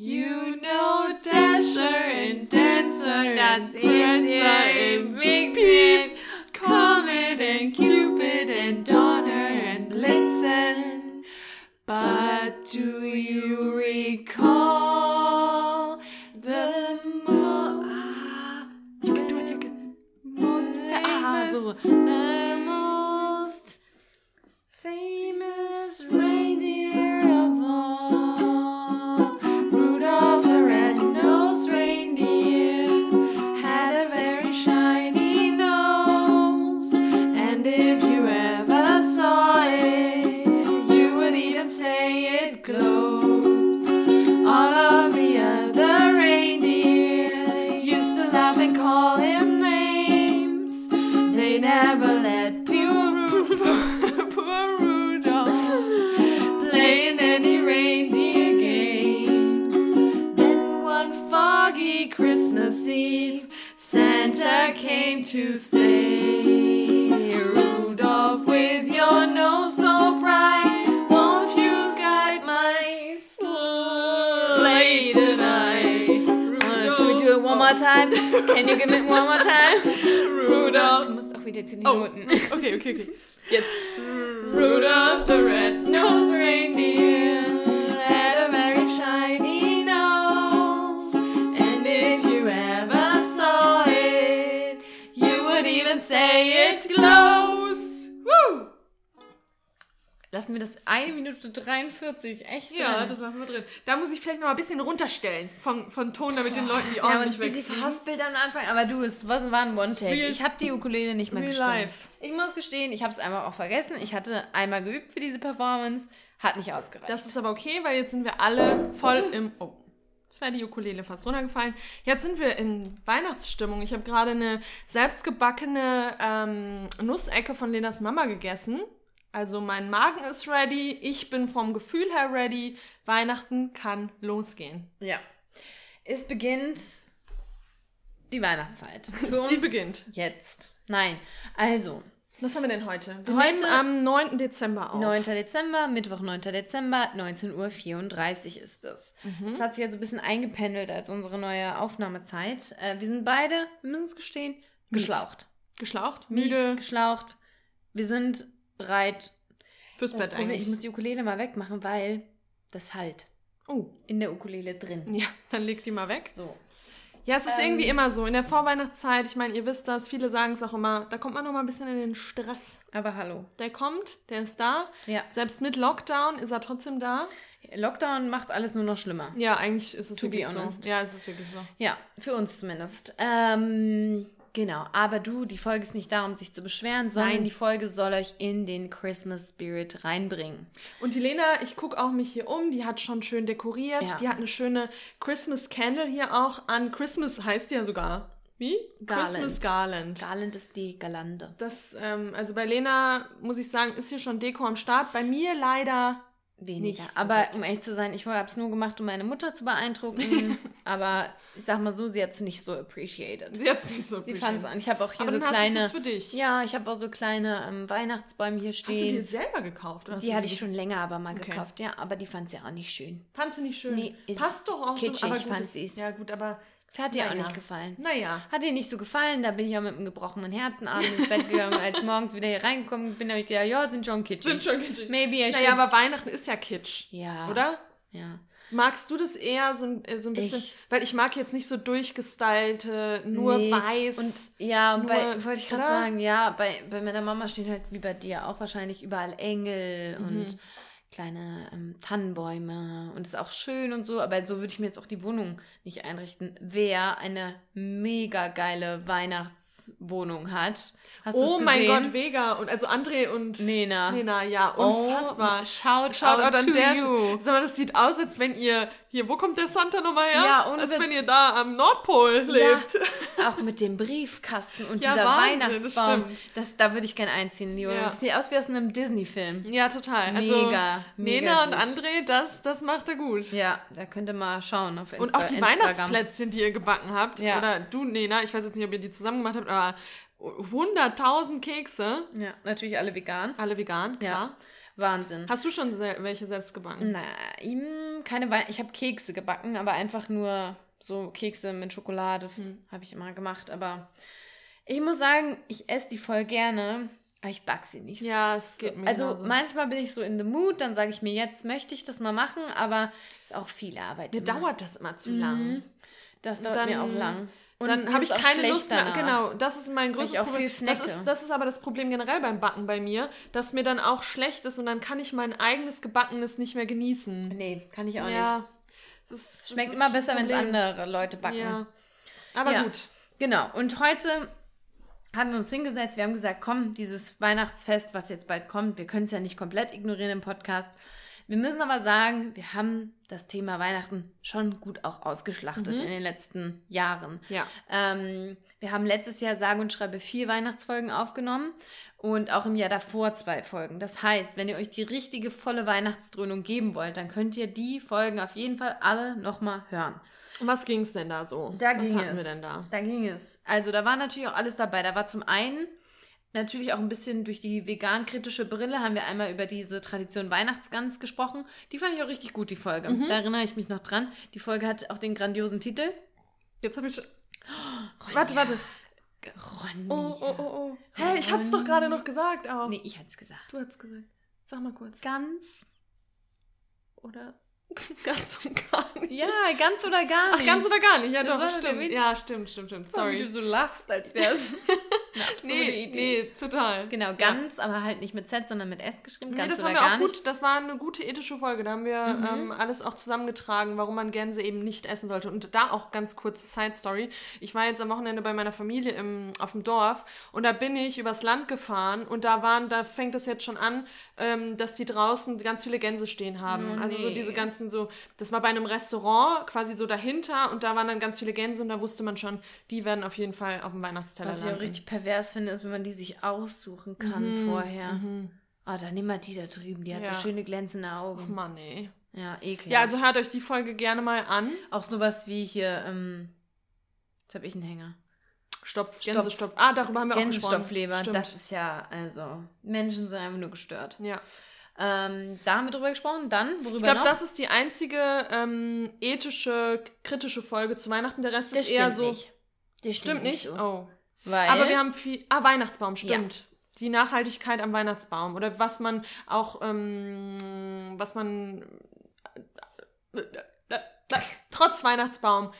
You know Dasher and Dancer Das and ist to say, Rudolph, with your nose so bright, won't you guide my sleigh tonight? Uh, should we do it one more time? Can you give it one more time? Du Rudolph. musst auch wieder zu den Oh. Noten. Okay, okay, okay. Jetzt. Rudolph the Lassen wir das eine Minute 43 echt Ja, drin. das lassen wir drin. Da muss ich vielleicht noch mal ein bisschen runterstellen von, von Ton, damit den Leuten die Ohren uns nicht ein bisschen wegfliegen. verhaspelt am Anfang, aber du, es war war ein One-Take. Ich habe die Ukulele nicht mehr gestimmt. life. Ich muss gestehen, ich habe es einfach auch vergessen. Ich hatte einmal geübt für diese Performance, hat nicht ausgereicht. Das ist aber okay, weil jetzt sind wir alle voll im. Oh, jetzt wäre die Ukulele fast runtergefallen. Jetzt sind wir in Weihnachtsstimmung. Ich habe gerade eine selbstgebackene ähm, Nussecke von Lenas Mama gegessen. Also mein Magen ist ready, ich bin vom Gefühl her ready. Weihnachten kann losgehen. ja. Es beginnt die Weihnachtszeit. Für uns Die beginnt. Jetzt. Nein. Also, Was haben wir denn heute? Wir Heute- nehmen am 9. Dezember auf. 9. Dezember, Mittwoch, 9. Dezember, 19.34 Uhr ist es. Mhm. Das hat sich jetzt ein bisschen eingependelt als unsere neue Aufnahmezeit. Äh, wir sind beide, wir müssen es gestehen, geschlaucht. Geschlaucht, Miet, müde, geschlaucht. Wir sind bereit. fürs Das Bett Problem, ich eigentlich. muss die Ukulele mal wegmachen, weil das halt Oh, in der Ukulele drin. ja, dann leg die mal weg. So. Ja, es ist Ähm. irgendwie immer so. In der Vorweihnachtszeit, ich meine, ihr wisst das, viele sagen es auch immer, da kommt man noch mal ein bisschen in den Stress. Aber hallo. Der kommt, der ist da. Ja. Selbst mit Lockdown ist er trotzdem da. Lockdown macht alles nur noch schlimmer. Ja, eigentlich ist es To be wirklich so. Ja, es ist wirklich so. Ja, für uns zumindest. Ähm, genau, aber du, die Folge ist nicht da, um sich zu beschweren, sondern Nein. die Folge soll euch in den Christmas Spirit reinbringen. Und die Lena, ich gucke auch mich hier um, die hat schon schön dekoriert. Ja. Die hat eine schöne Christmas Candle hier auch an. Christmas heißt ja sogar. Wie? Garland. Christmas Garland. Garland ist die Galande. Das, ähm, also bei Lena, muss ich sagen, ist hier schon Deko am Start. Bei mir leider Weniger. So aber gut. um ehrlich zu sein, ich habe es nur gemacht, um meine Mutter zu beeindrucken. aber ich sag mal so, sie hat es nicht so appreciated. jetzt nicht so Sie viel. fand es an. Ich habe auch hier Aber so dann kleine. jetzt für dich. Ja, ich habe auch so kleine ähm, Weihnachtsbäume hier Hast du dir stehen. selber gekauft? Oder Die hatte ich schon länger aber mal Okay. gekauft, ja. Aber die fand sie auch nicht schön. Fandst du nicht schön? Nee, ist Passt doch auch kitschig, so. Aber gut, fand das- sie's. Ja gut, aber Hat ihr auch Naja. nicht gefallen. naja. Hat ihr nicht so gefallen, da bin ich auch mit einem gebrochenen Herzen abends ins Bett gegangen und als morgens wieder hier reingekommen bin, habe ich gedacht, ja, sind schon kitschig. Sind schon kitschig. Maybe I Naja, should- aber Weihnachten ist ja Kitsch. Ja. Oder? Ja. Magst du das eher so, ein- äh, so ein bisschen? Ich- Weil ich mag jetzt nicht so durchgestylte, nur Nee. weiß. Und ja, und bei, Nur- wollte ich gerade sagen, ja, bei, bei meiner Mama stehen halt wie bei dir auch wahrscheinlich überall Engel Mhm. und kleine ähm, Tannenbäume und ist auch schön und so, aber so würde ich mir jetzt auch die Wohnung nicht einrichten. Wer eine mega geile Weihnachtswohnung hat, hast du oh mein? Gott, Vega. Und also André und Nena. Nena, ja, unfassbar. Oh, shout, Shout out out an der. Sag mal, das sieht aus, als wenn ihr. Hier, wo kommt der Santa nochmal her? Ja, Als Witz. wenn ihr da am Nordpol lebt. Ja, auch mit dem Briefkasten und Ja, dieser Wahnsinn, das Weihnachtsbaum. stimmt. Das, da würde ich gerne einziehen, Leo. Ja. Das sieht aus wie aus einem Disney-Film. Ja, total. Also, Mega, mega Nena und gut. André, das, das macht er gut. Ja, da könnt ihr mal schauen auf Insta Und auch die Instagram. Weihnachtsplätzchen, die ihr gebacken habt. Ja. Oder du, Nena, ich weiß jetzt nicht, ob ihr die zusammen gemacht habt, aber 100.000 Kekse. Ja, natürlich alle vegan. Alle vegan, Ja. Wahnsinn. Hast du schon welche selbst gebacken? Na, ihm keine Wein. Ich habe Kekse gebacken, aber einfach nur so Kekse mit Schokolade Hm. habe ich immer gemacht. Aber ich muss sagen, ich esse die voll gerne, aber ich back sie nicht. Ja, es geht mir Also genauso. manchmal bin ich so in the mood, dann sage ich mir, jetzt möchte ich das mal machen, aber ist auch viel Arbeit. Mir immer. dauert das immer zu lang. Mhm. Das dauert Dann- mir auch lang. Und Dann habe ich keine Lust mehr. danach. Genau, das ist mein größtes Problem. Das ist, das ist aber das Problem generell beim Backen bei mir, dass mir dann auch schlecht ist und dann kann ich mein eigenes Gebackenes nicht mehr genießen. Nee, kann ich auch ja. nicht. Ist, Schmeckt immer besser, wenn es andere Leute backen. Ja. Aber Ja. gut. Genau. Und heute haben wir uns hingesetzt. Wir haben gesagt, komm, dieses Weihnachtsfest, was jetzt bald kommt, wir können es ja nicht komplett ignorieren im Podcast. Wir müssen aber sagen, wir haben das Thema Weihnachten schon gut auch ausgeschlachtet Mhm. in den letzten Jahren. Ja. Ähm, wir haben letztes Jahr sage und schreibe vier Weihnachtsfolgen aufgenommen und auch im Jahr davor zwei Folgen. Das heißt, wenn ihr euch die richtige volle Weihnachtsdröhnung geben wollt, dann könnt ihr die Folgen auf jeden Fall alle nochmal hören. Und was ging es denn da so? Da was ging hatten es. wir denn da? Da ging es. Also da war natürlich auch alles dabei. Da war zum einen natürlich auch ein bisschen durch die vegan-kritische Brille haben wir einmal über diese Tradition Weihnachtsgans gesprochen. Die fand ich auch richtig gut, die Folge. Mhm. Da erinnere ich mich noch dran. Die Folge hat auch den grandiosen Titel. Jetzt habe ich schon. Warte, warte. Ronja. Oh, oh, oh, oh. Hä, ich hab's doch gerade noch gesagt auch. Nee, ich hatte es gesagt. Du hast gesagt. Sag mal kurz. Ganz. Oder ganz und gar nicht. Ja, ganz oder gar Ach, nicht. ganz oder gar nicht. Ja, Das doch, stimmt. Ja, stimmt, stimmt, stimmt. Sorry. Wie Sorry. du so lachst, als wäre es eine absurde Nee, Idee. nee, total. Genau, ganz, aber halt nicht mit Z, sondern mit S geschrieben. Nee, Ganz das oder haben wir auch nicht. gut, das war eine gute ethische Folge. Da haben wir Mhm. ähm, alles auch zusammengetragen, warum man Gänse eben nicht essen sollte. Und da auch ganz kurze Side Story. Ich war jetzt am Wochenende bei meiner Familie im, auf dem Dorf und da bin ich übers Land gefahren und da waren, da fängt es jetzt schon an, ähm, dass die draußen ganz viele Gänse stehen haben. Oh, also so nee. diese ganzen so, das war bei einem Restaurant quasi so dahinter und da waren dann ganz viele Gänse und da wusste man schon, die werden auf jeden Fall auf dem Weihnachtsteller Was ich auch landen. richtig pervers finde, ist, wenn man die sich aussuchen kann vorher. Ah, dann nimm mal die da drüben, die hat Mhm, Ja. so schöne glänzende Augen. Mann, ey. Ja, ekelhaft. Ja, also hört euch die Folge gerne mal an. auch sowas wie hier, ähm, jetzt habe ich einen Hänger. Stopf, Stopf- Gänsestopf. Ah, darüber haben wir auch gesprochen. Stimmt. das ist ja, also, Menschen sind einfach nur gestört. Ja. Ähm, da haben wir drüber gesprochen. Dann, worüber Ich glaube, das ist die einzige ähm, ethische, kritische Folge zu Weihnachten. Der Rest Das ist eher stimmt so. nicht. Das Stimmt nicht? so. Oh. Weil, Aber wir haben viel. Ah, Weihnachtsbaum, stimmt. Die Nachhaltigkeit am Weihnachtsbaum. Oder was man auch, ähm, was man trotz Weihnachtsbaum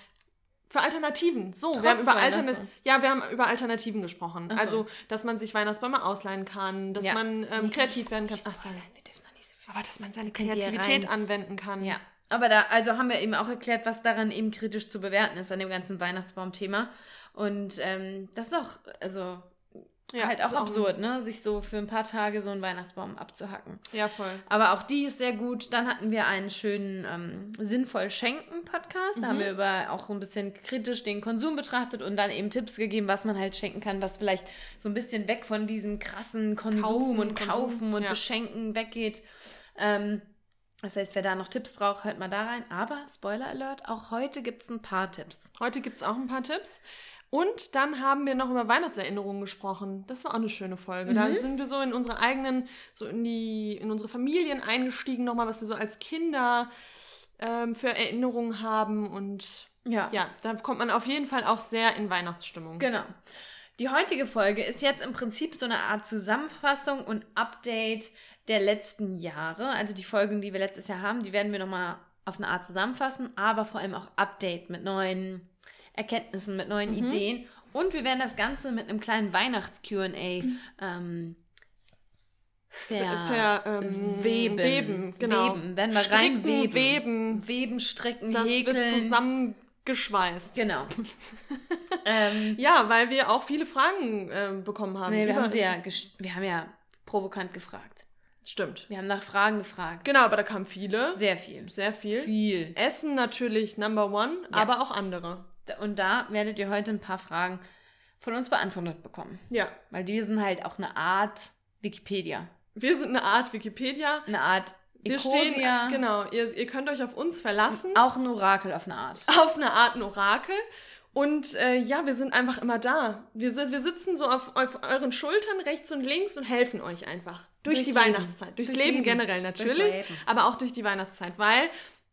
für Alternativen. So, wir haben über Altern Weihnachtsbaum. ja, wir haben über Alternativen gesprochen. So. Also, dass man sich Weihnachtsbäume ausleihen kann, dass Ja. man ähm, Nee, kreativ werden kann. Ach, so sorry. wir dürfen noch nicht so viel. Aber dass man seine Kreativität anwenden kann. Ja, aber da, also haben wir eben auch erklärt, was daran eben kritisch zu bewerten ist an dem ganzen Weihnachtsbaum-Thema. Und ähm, das ist auch, also Ja, halt auch absurd, ne? Sich so für ein paar Tage so einen Weihnachtsbaum abzuhacken. Ja, voll. Aber auch die ist sehr gut. Dann hatten wir einen schönen ähm, Sinnvoll Schenken-Podcast. Da haben wir über auch so ein bisschen kritisch den Konsum betrachtet und dann eben Tipps gegeben, was man halt schenken kann, was vielleicht so ein bisschen weg von diesem krassen Konsum Kaufen, und Konsum, Kaufen und ja. Beschenken weggeht. Ähm, das heißt, wer da noch Tipps braucht, hört mal da rein. Aber Spoiler Alert, auch heute gibt es ein paar Tipps. Heute gibt es auch ein paar Tipps. Und dann haben wir noch über Weihnachtserinnerungen gesprochen. Das war auch eine schöne Folge. Mhm. Da sind wir so in unsere eigenen, so in die, in unsere Familien eingestiegen, nochmal, was wir so als Kinder ähm, für Erinnerungen haben. Und Ja. ja, da kommt man auf jeden Fall auch sehr in Weihnachtsstimmung. Genau. Die heutige Folge ist jetzt im Prinzip so eine Art Zusammenfassung und Update der letzten Jahre. Also die Folgen, die wir letztes Jahr haben, die werden wir nochmal auf eine Art zusammenfassen, aber vor allem auch Update mit neuen Erkenntnissen, mit neuen Mhm. Ideen. Und wir werden das Ganze mit einem kleinen Weihnachts-QA Mhm. ähm, ver Ver, ähm, weben. weben, genau. Weben. Werden wir Stricken, reinweben. weben. Weben, stricken, Das häkeln. wird zusammengeschweißt. Genau. ähm, Ja, weil wir auch viele Fragen ähm, bekommen haben. nee, wir haben sie ja, wir haben ja provokant gefragt. Stimmt. Wir haben nach Fragen gefragt. Genau, aber da kamen viele. Sehr viel. Sehr viel. Viel. Essen natürlich Number One, aber auch andere. Und da werdet ihr heute ein paar Fragen von uns beantwortet bekommen. Ja. Weil wir sind halt auch eine Art Wikipedia. Wir sind eine Art Wikipedia. Eine Art Wir Ecosia. stehen, genau, ihr, ihr könnt euch auf uns verlassen, Auch ein Orakel auf eine Art. auf eine Art ein Orakel. Und äh, ja, wir sind einfach immer da. Wir, wir sitzen so auf, auf euren Schultern rechts und links und helfen euch einfach. Durch Durchs die Leben. Weihnachtszeit. Durchs, Durchs Leben, Leben. generell natürlich, aber auch durch die Weihnachtszeit, weil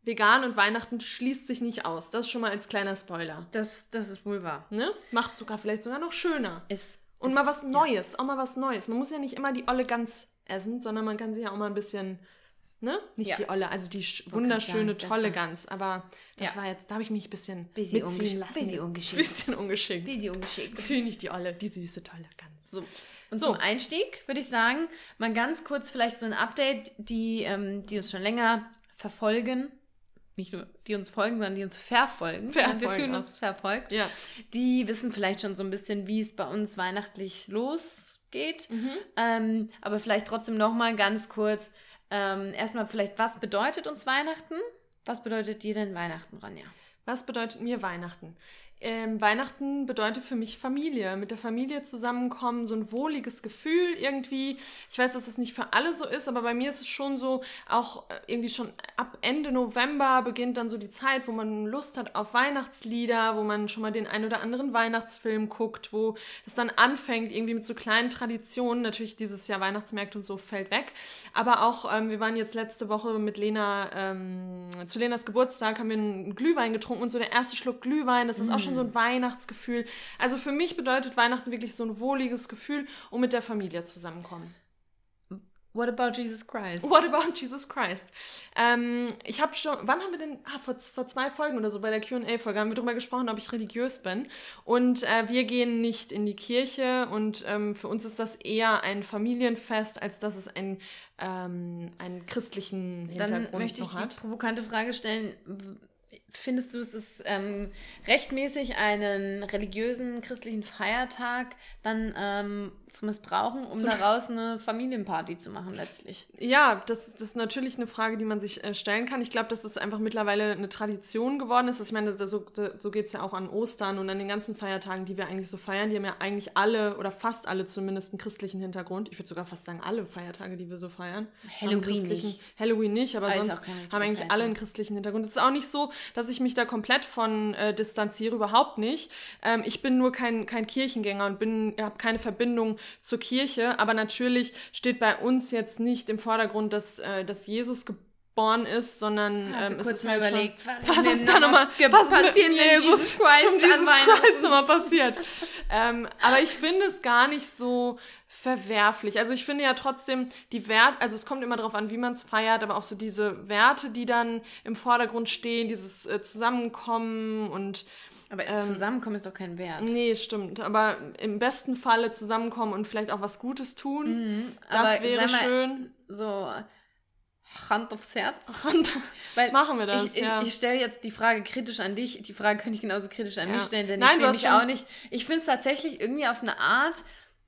vegan und Weihnachten schließt sich nicht aus. Das schon mal als kleiner Spoiler. Das, das ist wohl wahr. Ne? Macht sogar vielleicht sogar noch schöner. Ist, Und ist, mal was ja. Neues, auch mal was Neues. Man muss ja nicht immer die Olle Gans essen, sondern man kann sich ja auch mal ein bisschen, ne? Nicht Ja. die Olle, also die grad wunderschöne, sagen, tolle Gans. Aber das Ja. war jetzt, da habe ich mich ein bisschen Bisschen mitziehen lassen. bisschen ungeschickt. Bisschen ungeschickt. Wie sie ungeschickt. Natürlich nicht die Olle, die süße, tolle Gans. So. Und So. zum Einstieg würde ich sagen, mal ganz kurz vielleicht so ein Update, die, ähm, die uns schon länger verfolgen. Nicht nur die uns folgen, sondern die uns verfolgen. Verfolgen Wir fühlen uns verfolgt. Ja. Die wissen vielleicht schon so ein bisschen, wie es bei uns weihnachtlich losgeht. Mhm. Ähm, aber vielleicht trotzdem nochmal ganz kurz. Ähm, erstmal vielleicht, was bedeutet uns Weihnachten? Was bedeutet dir denn Weihnachten, Ronja? Was bedeutet mir Weihnachten? Ähm, Weihnachten bedeutet für mich Familie. Mit der Familie zusammenkommen, so ein wohliges Gefühl irgendwie. Ich weiß, dass das nicht für alle so ist, aber bei mir ist es schon so, auch äh, irgendwie schon ab Ende November beginnt dann so die Zeit, wo man Lust hat auf Weihnachtslieder, wo man schon mal den ein oder anderen Weihnachtsfilm guckt, wo es dann anfängt, irgendwie mit so kleinen Traditionen. Natürlich dieses Jahr Weihnachtsmärkte und so fällt weg. Aber auch, ähm, wir waren jetzt letzte Woche mit Lena, ähm, zu Lenas Geburtstag, haben wir einen Glühwein getrunken und so der erste Schluck Glühwein, das ist auch schon so ein Weihnachtsgefühl. Also für mich bedeutet Weihnachten wirklich so ein wohliges Gefühl und mit der Familie zusammenkommen. What about Jesus Christ? What about Jesus Christ? Ähm, ich habe schon, wann haben wir denn, ah, vor, vor zwei Folgen oder so bei der QA-Folge haben wir darüber gesprochen, ob ich religiös bin. Und äh, wir gehen nicht in die Kirche und ähm, für uns ist das eher ein Familienfest, als dass es ein, ähm, einen christlichen Hintergrund Dann möchte ich die hat. provokante Frage stellen. Findest du, es ist ähm, rechtmäßig, einen religiösen christlichen Feiertag dann ähm, zu missbrauchen, um daraus eine Familienparty zu machen letztlich? Ja, das, das ist natürlich eine Frage, die man sich äh, stellen kann. Ich glaube, dass es einfach mittlerweile eine Tradition geworden ist. Ich meine, so, so geht es ja auch an Ostern und an den ganzen Feiertagen, die wir eigentlich so feiern. Die haben ja eigentlich alle oder fast alle zumindest einen christlichen Hintergrund. Ich würde sogar fast sagen, alle Feiertage, die wir so feiern. Halloween nicht. Halloween nicht, aber ist sonst haben eigentlich Feiertag. alle einen christlichen Hintergrund. Es ist auch nicht so, dass ich mich da komplett von äh, distanziere, überhaupt nicht. Ähm, ich bin nur kein, kein Kirchengänger und habe keine Verbindung zur Kirche, aber natürlich steht bei uns jetzt nicht im Vordergrund, dass, äh, dass Jesus geboren ist, sondern ähm, es kurz ist mal halt überlegt, schon, was, was ist da nochmal was mit passiert, wenn Jesus Christ Jesus an Weihnachten? Christ nochmal passiert. ähm, aber ich finde es gar nicht so verwerflich. Also ich finde ja trotzdem die Werte, also es kommt immer darauf an, wie man es feiert, aber auch so diese Werte, die dann im Vordergrund stehen, dieses äh, Zusammenkommen und Aber Ähm, zusammenkommen ist doch kein Wert. nee, stimmt, aber im besten Falle zusammenkommen und vielleicht auch was Gutes tun. Das Mhm. Aber wäre mal, schön. So, Hand aufs Herz. Und Weil machen wir das, ich, ja. Ich, ich stelle jetzt die Frage kritisch an dich. Die Frage könnte ich genauso kritisch an Ja. mich stellen, denn Nein, ich sehe mich schon- auch nicht. Ich finde es tatsächlich irgendwie auf eine Art,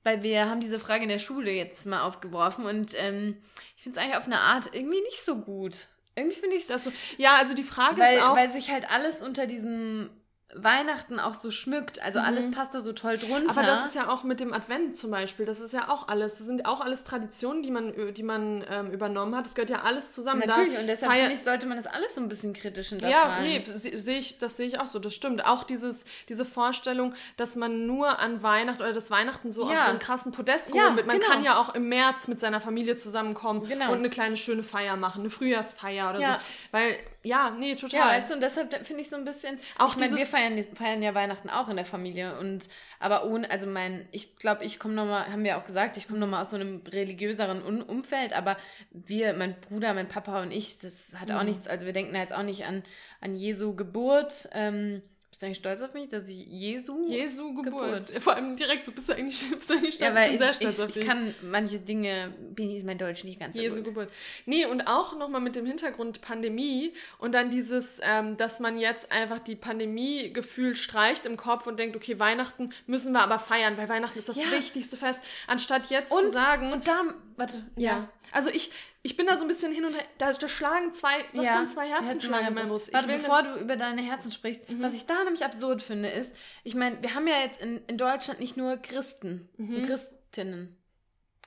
weil wir haben diese Frage in der Schule jetzt mal aufgeworfen und ähm, ich finde es eigentlich auf eine Art irgendwie nicht so gut. Irgendwie finde ich es, das so, ja, also die Frage weil, ist auch, weil sich halt alles unter diesem Weihnachten auch so schmückt. Also alles passt da so toll drunter. Mhm. Aber das ist ja auch mit dem Advent zum Beispiel. Das ist ja auch alles. Das sind auch alles Traditionen, die man, die man ähm, übernommen hat. Das gehört ja alles zusammen. Natürlich, Da und deshalb finde ich, sollte man das alles so ein bisschen kritisch Ja, hinterfragen. nee, se- sehe ich, das sehe ich auch so, das stimmt. Auch dieses, diese Vorstellung, dass man nur an Weihnachten oder das Weihnachten so auf Ja. so einen krassen Podest Ja, wird. Man genau. kann ja auch im März mit seiner Familie zusammenkommen Genau. und eine kleine schöne Feier machen, eine Frühjahrsfeier oder Ja. so. Weil, ja, nee, total. Ja, weißt du, und deshalb finde ich so ein bisschen. Auch ich meine, wir feiern, feiern ja Weihnachten auch in der Familie. Und aber ohne, also mein, ich glaube, ich komme nochmal, haben wir auch gesagt, ich komme nochmal aus so einem religiöseren Umfeld, aber wir, mein Bruder, mein Papa und ich, das hat Mhm. auch nichts, also wir denken da jetzt auch nicht an, an Jesu Geburt. Ähm, bist du eigentlich stolz auf mich, dass ich Jesu. Jesu Geburt. Geburt. Vor allem direkt so, bist du eigentlich, bist du eigentlich stolz? ja, weil bin ich, sehr stolz ich, auf ich dich. kann manche Dinge, bin ich mein Deutsch nicht ganz so Jesu gut. Geburt. Nee, und auch nochmal mit dem Hintergrund Pandemie und dann dieses, ähm, dass man jetzt einfach die Pandemie-Gefühl streicht im Kopf und denkt, okay, Weihnachten müssen wir aber feiern, weil Weihnachten ist das Ja. wichtigste Fest, anstatt jetzt zu Und, sagen, und da, warte, ja. ja. Also ich, ich bin da so ein bisschen hin und her, da, da schlagen zwei, sagt man, zwei Herzen schlagen in meiner Brust. Ich Warte, bevor du über deine Herzen sprichst, was ich da nämlich absurd finde, ist, ich meine, wir haben ja jetzt in, in Deutschland nicht nur Christen und Christinnen.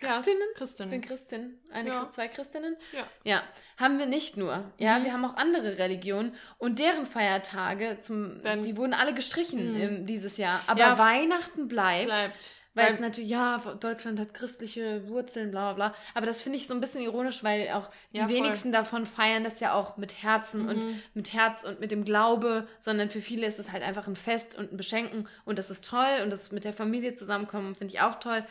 Ja, Christinnen? Christinnen. Ich bin Christin. Eine, Ja. Zwei Christinnen? Ja. Ja, haben wir nicht nur. Ja, Mhm. wir haben auch andere Religionen und deren Feiertage, zum, die wurden alle gestrichen im, dieses Jahr. Aber Ja, Weihnachten bleibt. bleibt. Weil, Weil- natürlich, ja, Deutschland hat christliche Wurzeln, bla bla bla. Aber das finde ich so ein bisschen ironisch, weil auch die Ja, wenigsten davon feiern das ja auch mit Herzen und Mhm. mit Herz und mit dem Glaube, sondern für viele ist es halt einfach ein Fest und ein Beschenken und das ist toll und das mit der Familie zusammenkommen finde ich auch toll.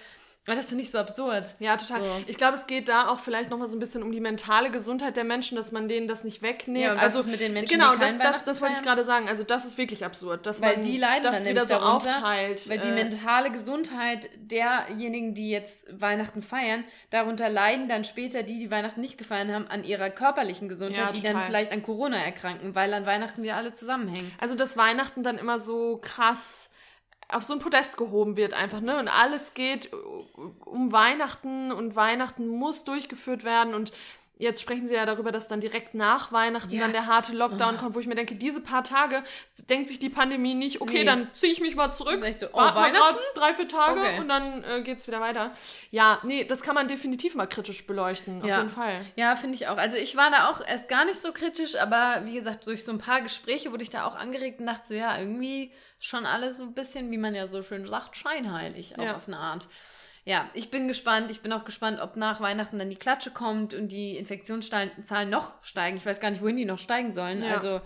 Aber das finde ich so absurd. Ja, total. So. Ich glaube, es geht da auch vielleicht nochmal so ein bisschen um die mentale Gesundheit der Menschen, dass man denen das nicht wegnimmt. Ja, also mit den Menschen, genau, die das, das, das wollte ich gerade sagen. Also das ist wirklich absurd, dass Weil man die leiden das dann wieder so darunter, aufteilt. Weil die äh, mentale Gesundheit derjenigen, die jetzt Weihnachten feiern, darunter leiden dann später die, die Weihnachten nicht gefeiert haben, an ihrer körperlichen Gesundheit, Ja, die dann vielleicht an Corona erkranken, weil an Weihnachten wir alle zusammenhängen. Also, dass Weihnachten dann immer so krass auf so ein Podest gehoben wird einfach, ne? Und alles geht um Weihnachten und Weihnachten muss durchgeführt werden und Jetzt sprechen sie ja darüber, dass dann direkt nach Weihnachten Ja. dann der harte Lockdown Ah. kommt, wo ich mir denke, diese paar Tage denkt sich die Pandemie nicht, okay, Nee. dann ziehe ich mich mal zurück, so, oh, warte mal grad drei, vier Tage Okay. und dann äh, geht's wieder weiter. Ja, nee, das kann man definitiv mal kritisch beleuchten, auf Ja. jeden Fall. Ja, finde ich auch. Also ich war da auch erst gar nicht so kritisch, aber wie gesagt, durch so ein paar Gespräche wurde ich da auch angeregt und dachte so, ja, irgendwie schon alles so ein bisschen, wie man ja so schön sagt, scheinheilig auch Ja. auf eine Art. Ja, ich bin gespannt. Ich bin auch gespannt, ob nach Weihnachten dann die Klatsche kommt und die Infektionszahlen noch steigen. Ich weiß gar nicht, wohin die noch steigen sollen. Ja. Also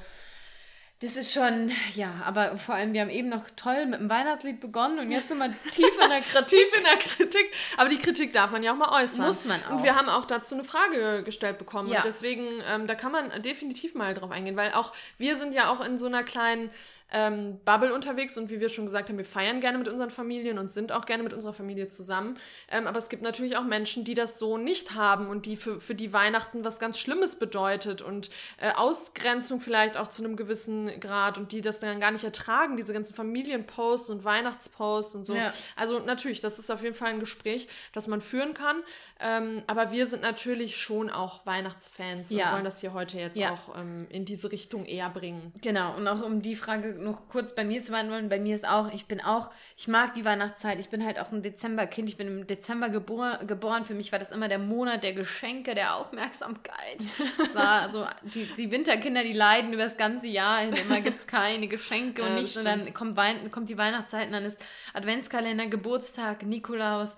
das ist schon, ja, aber vor allem, wir haben eben noch toll mit dem Weihnachtslied begonnen und jetzt sind wir tief in der Kritik. Tief in der Kritik, aber die Kritik darf man ja auch mal äußern. Muss man auch. Und wir haben auch dazu eine Frage gestellt bekommen. Ja. Und deswegen, ähm, da kann man definitiv mal drauf eingehen, weil auch wir sind ja auch in so einer kleinen ähm, Bubble unterwegs und wie wir schon gesagt haben, wir feiern gerne mit unseren Familien und sind auch gerne mit unserer Familie zusammen. Ähm, aber es gibt natürlich auch Menschen, die das so nicht haben und die für, für die Weihnachten was ganz Schlimmes bedeutet und äh, Ausgrenzung vielleicht auch zu einem gewissen Grad und die das dann gar nicht ertragen, diese ganzen Familienposts und Weihnachtsposts und so. Ja. Also natürlich, das ist auf jeden Fall ein Gespräch, das man führen kann. Ähm, aber wir sind natürlich schon auch Weihnachtsfans Ja. und wollen das hier heute jetzt Ja. auch ähm, in diese Richtung eher bringen. Genau, und auch um die Frage noch kurz bei mir zu beantworten, bei mir ist auch, ich bin auch, ich mag die Weihnachtszeit, ich bin halt auch ein Dezemberkind, ich bin im Dezember gebor geboren, für mich war das immer der Monat der Geschenke, der Aufmerksamkeit. So, also die, die Winterkinder, die leiden über das ganze Jahr hin, immer gibt es keine Geschenke und nichts und dann kommt, Wein kommt die Weihnachtszeit und dann ist Adventskalender, Geburtstag, Nikolaus,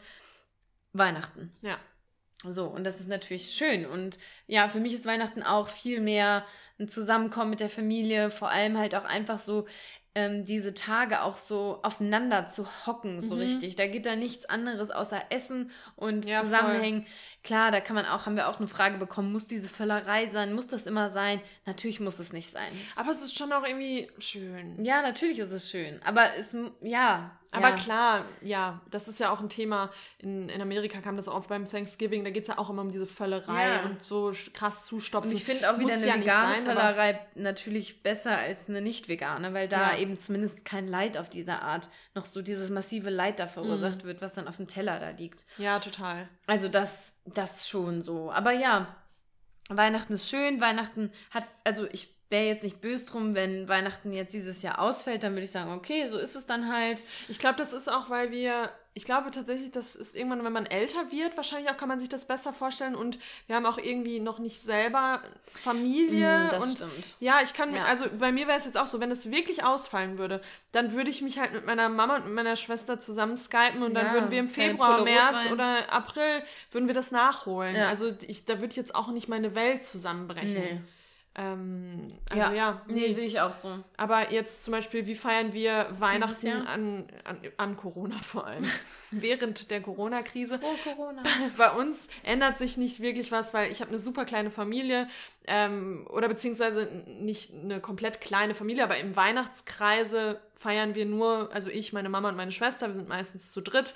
Weihnachten. Ja. So, und das ist natürlich schön. Und ja, für mich ist Weihnachten auch viel mehr ein Zusammenkommen mit der Familie, vor allem halt auch einfach so ähm, diese Tage auch so aufeinander zu hocken, so Mhm. richtig. Da geht da nichts anderes außer Essen und Ja, voll. Klar, da kann man auch, haben wir auch eine Frage bekommen, muss diese Völlerei sein? Muss das immer sein? Natürlich muss es nicht sein. Aber es ist schon auch irgendwie schön. ja, natürlich ist es schön. Aber es, m- ja. Aber ja. klar, ja, das ist ja auch ein Thema. In, in Amerika kam das auf beim Thanksgiving. Da geht es ja auch immer um diese Völlerei Ja. und so krass zustopfen. Und ich finde auch wieder Muss eine ja vegane sein, Völlerei natürlich besser als eine nicht vegane, weil da eben zumindest kein Leid auf dieser Art, noch so dieses massive Leid da verursacht Mhm. wird, was dann auf dem Teller da liegt. Ja, total. Also das, das schon so. Aber ja, Weihnachten ist schön. Weihnachten hat, also ich wäre jetzt nicht böse drum, wenn Weihnachten jetzt dieses Jahr ausfällt, dann würde ich sagen, okay, so ist es dann halt. Ich glaube, das ist auch, weil wir, ich glaube tatsächlich, das ist irgendwann, wenn man älter wird, wahrscheinlich auch kann man sich das besser vorstellen und wir haben auch irgendwie noch nicht selber Familie Mm, das und stimmt. ja, ich kann, mir- Ja. also bei mir wäre es jetzt auch so, wenn es wirklich ausfallen würde, dann würde ich mich halt mit meiner Mama und mit meiner Schwester zusammen skypen und dann Ja, würden wir im Februar, März Rotwein. oder April, würden wir das nachholen. Ja. Also ich, da würde jetzt auch nicht meine Welt zusammenbrechen. Nee. Ähm, also ja, nee, sehe ich auch so. aber jetzt zum Beispiel, wie feiern wir Weihnachten an, an, an Corona vor allem? Während der Corona-Krise. Oh, Corona. Bei uns ändert sich nicht wirklich was, weil ich habe eine super kleine Familie ähm, oder beziehungsweise nicht eine komplett kleine Familie, aber im Weihnachtskreise feiern wir nur, also ich, meine Mama und meine Schwester, wir sind meistens zu dritt.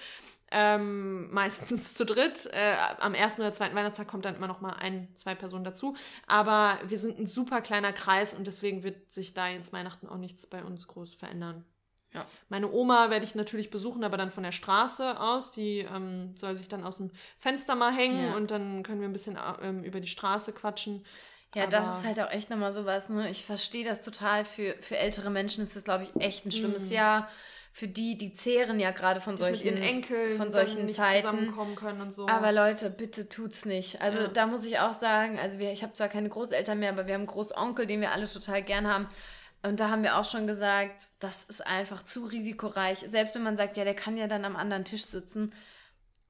Ähm, meistens zu dritt. Äh, am ersten oder zweiten Weihnachtstag kommt dann immer noch mal ein, zwei Personen dazu. Aber wir sind ein super kleiner Kreis und deswegen wird sich da jetzt Weihnachten auch nichts bei uns groß verändern. Ja. Meine Oma werde ich natürlich besuchen, aber dann von der Straße aus. Die ähm, soll sich dann aus dem Fenster mal hängen Ja. und dann können wir ein bisschen ähm, über die Straße quatschen. Ja, das Aber- ist halt auch echt nochmal sowas, ne? Ich verstehe das total. Für, für ältere Menschen ist das, glaube ich, echt ein schlimmes Mhm. Jahr. Für die, die zehren ja gerade von solchen Enkeln von solchen nicht Zeiten. zusammenkommen können und so. Aber Leute, bitte tut's nicht. Also Ja. da muss ich auch sagen, also wir, ich habe zwar keine Großeltern mehr, aber wir haben einen Großonkel, den wir alle total gern haben. Und da haben wir auch schon gesagt, das ist einfach zu risikoreich. Selbst wenn man sagt, ja, der kann ja dann am anderen Tisch sitzen.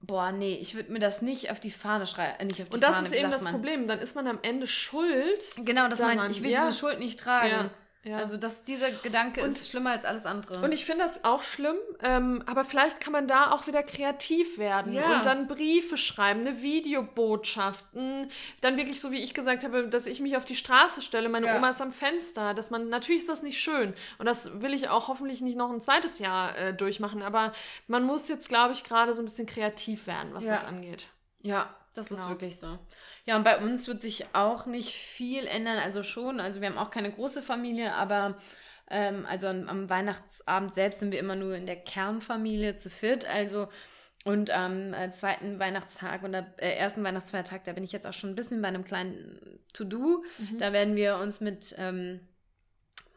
Boah, nee, ich würde mir das nicht auf die Fahne schreiben. Äh, nicht auf die Und das Fahne, ist eben das man. Problem. Dann ist man am Ende schuld. Genau, das meine ich. Ich will Ja. diese Schuld nicht tragen. Ja, ja. Also das, dieser Gedanke Und- ist schlimmer als alles andere. Und ich finde das auch schlimm, ähm, aber vielleicht kann man da auch wieder kreativ werden Ja. und dann Briefe schreiben, eine Videobotschaften, dann wirklich so wie ich gesagt habe, dass ich mich auf die Straße stelle, meine Ja. Oma ist am Fenster, dass man natürlich ist das nicht schön und das will ich auch hoffentlich nicht noch ein zweites Jahr äh, durchmachen, aber man muss jetzt glaube ich gerade so ein bisschen kreativ werden, was das angeht. Ja, das ist Genau. wirklich so. Ja, und bei uns wird sich auch nicht viel ändern. Also schon, also wir haben auch keine große Familie, aber ähm, also am, am Weihnachtsabend selbst sind wir immer nur in der Kernfamilie zu viert. Also und am äh, zweiten Weihnachtstag und äh, ersten Weihnachtsfeiertag, da bin ich jetzt auch schon ein bisschen bei einem kleinen To-Do. Da werden wir uns mit ähm,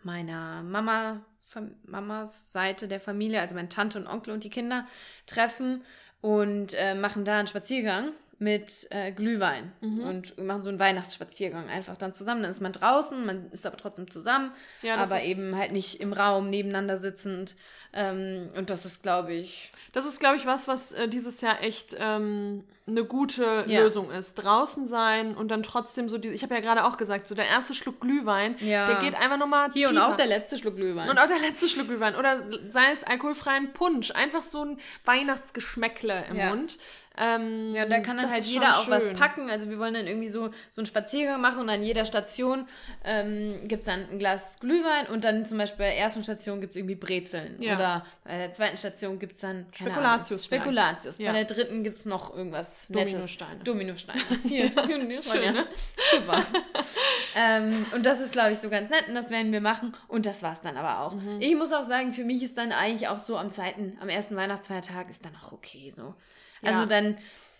meiner Mama, Mamas Seite der Familie, also meine Tante und Onkel und die Kinder, treffen und äh, machen da einen Spaziergang mit äh, Glühwein und machen so einen Weihnachtsspaziergang einfach dann zusammen. Dann ist man draußen, man ist aber trotzdem zusammen, Ja, aber eben halt nicht im Raum nebeneinander sitzend. Ähm, und das ist, glaube ich, Das ist, glaube ich, was, was äh, dieses Jahr echt ähm, eine gute Ja. Lösung ist. Draußen sein und dann trotzdem so diese. Ich habe ja gerade auch gesagt, so der erste Schluck Glühwein, Ja. der geht einfach nochmal hier tiefer. und auch der letzte Schluck Glühwein. Und auch der letzte Schluck Glühwein. Oder sei es alkoholfreien Punsch. Einfach so ein Weihnachtsgeschmäckle im Ja. Mund. Ähm, Ja, da kann dann halt jeder auch was schön. packen. Also wir wollen dann irgendwie so, so einen Spaziergang machen und an jeder Station ähm, gibt es dann ein Glas Glühwein und dann zum Beispiel bei der ersten Station gibt es irgendwie Brezeln. Oder bei der zweiten Station gibt es dann Spekulatius Ahnung. Spekulatius. Bei der dritten gibt es noch irgendwas Nettes. Dominosteine. Dominosteine. Hier. Schön, ne? Super. ähm, und das ist, glaube ich, so ganz nett und das werden wir machen. Und das war es dann aber auch. Mhm. Ich muss auch sagen, für mich ist dann eigentlich auch so am zweiten, am ersten Weihnachtsfeiertag ist dann auch okay so. Also Ja. dann,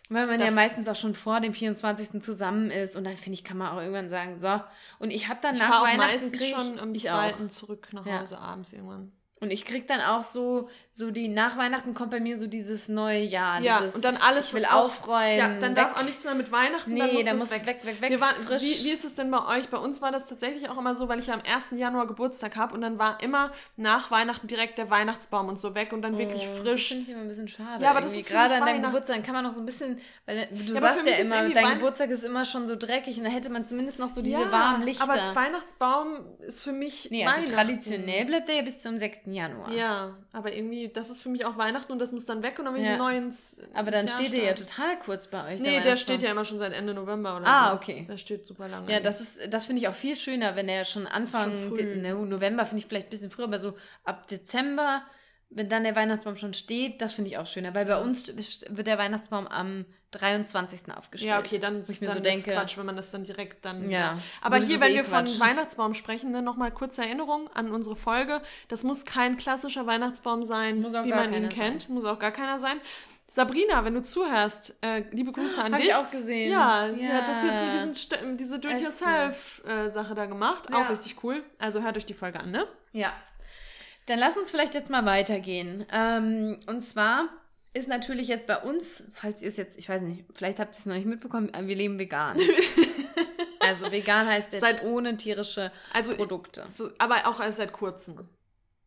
weil man ja Das- meistens auch schon vor dem 24. zusammen ist und dann finde ich, kann man auch irgendwann sagen, so. Und ich habe dann Ich nach auch Weihnachten krieg schon am ich auch. zweiten zurück nach Ja. Hause abends irgendwann. Und ich krieg dann auch so, so die nach Weihnachten kommt bei mir so dieses neue Jahr. Ja, dieses, und dann alles Ich will auch- aufräumen. Ja, dann weg. darf auch nichts mehr mit Weihnachten. dann Nee, muss da das muss weg. weg, weg, weg, Wir waren, frisch. wie, wie ist es denn bei euch? Bei uns war das tatsächlich auch immer so, weil ich ja am 1. Januar Geburtstag habe und dann war immer nach Weihnachten direkt der Weihnachtsbaum und so weg und dann wirklich Oh, Das frisch. finde ich immer ein bisschen schade. Ja, aber das irgendwie. ist für gerade an deinem. Geburtstag kann man noch so ein bisschen, weil du Ja, sagst ja ist immer, dein Weihn- Geburtstag ist immer schon so dreckig und da hätte man zumindest noch so diese ja, warmen Lichter. Aber Weihnachtsbaum ist für mich. nee, also traditionell bleibt der ja bis zum 6. Januar. Ja, aber irgendwie, das ist für mich auch Weihnachten und das muss dann weg und dann will ich Ja. einen neuen. ins- Aber dann Jahr steht der ja total kurz bei euch. Nee, der Weihnachtsbaum. steht ja immer schon seit Ende November oder Ah, so. okay. Der steht super lange. Ja, das ist, das finde ich auch viel schöner, wenn er schon Anfang Schon ne, November finde ich vielleicht ein bisschen früher, aber so ab Dezember, wenn dann der Weihnachtsbaum schon steht, das finde ich auch schöner, weil bei uns wird der Weihnachtsbaum am 23. aufgestellt. Ja, okay, dann, ich mir dann so ist denke, Quatsch, wenn man das dann direkt dann. Ja. Aber hier, wenn eh wir von Quatsch. Weihnachtsbaum sprechen, ne, nochmal kurze Erinnerung an unsere Folge. Das muss kein klassischer Weihnachtsbaum sein, wie man ihn kennt. Muss auch gar keiner sein. Sabrina, wenn du zuhörst, äh, liebe Grüße an Hab dich. ich auch gesehen. Ja, die Ja. hat das jetzt mit diesen St diese Do-it-yourself-Sache da gemacht. Ja. Auch richtig cool. Also hört euch die Folge an, ne? Ja. Dann lass uns vielleicht jetzt mal weitergehen. Ähm, und zwar ist natürlich jetzt bei uns, falls ihr es jetzt, ich weiß nicht, vielleicht habt ihr es noch nicht mitbekommen, äh, wir leben vegan. also vegan heißt jetzt Seit- ohne tierische Also, Produkte. so, aber auch erst seit kurzem.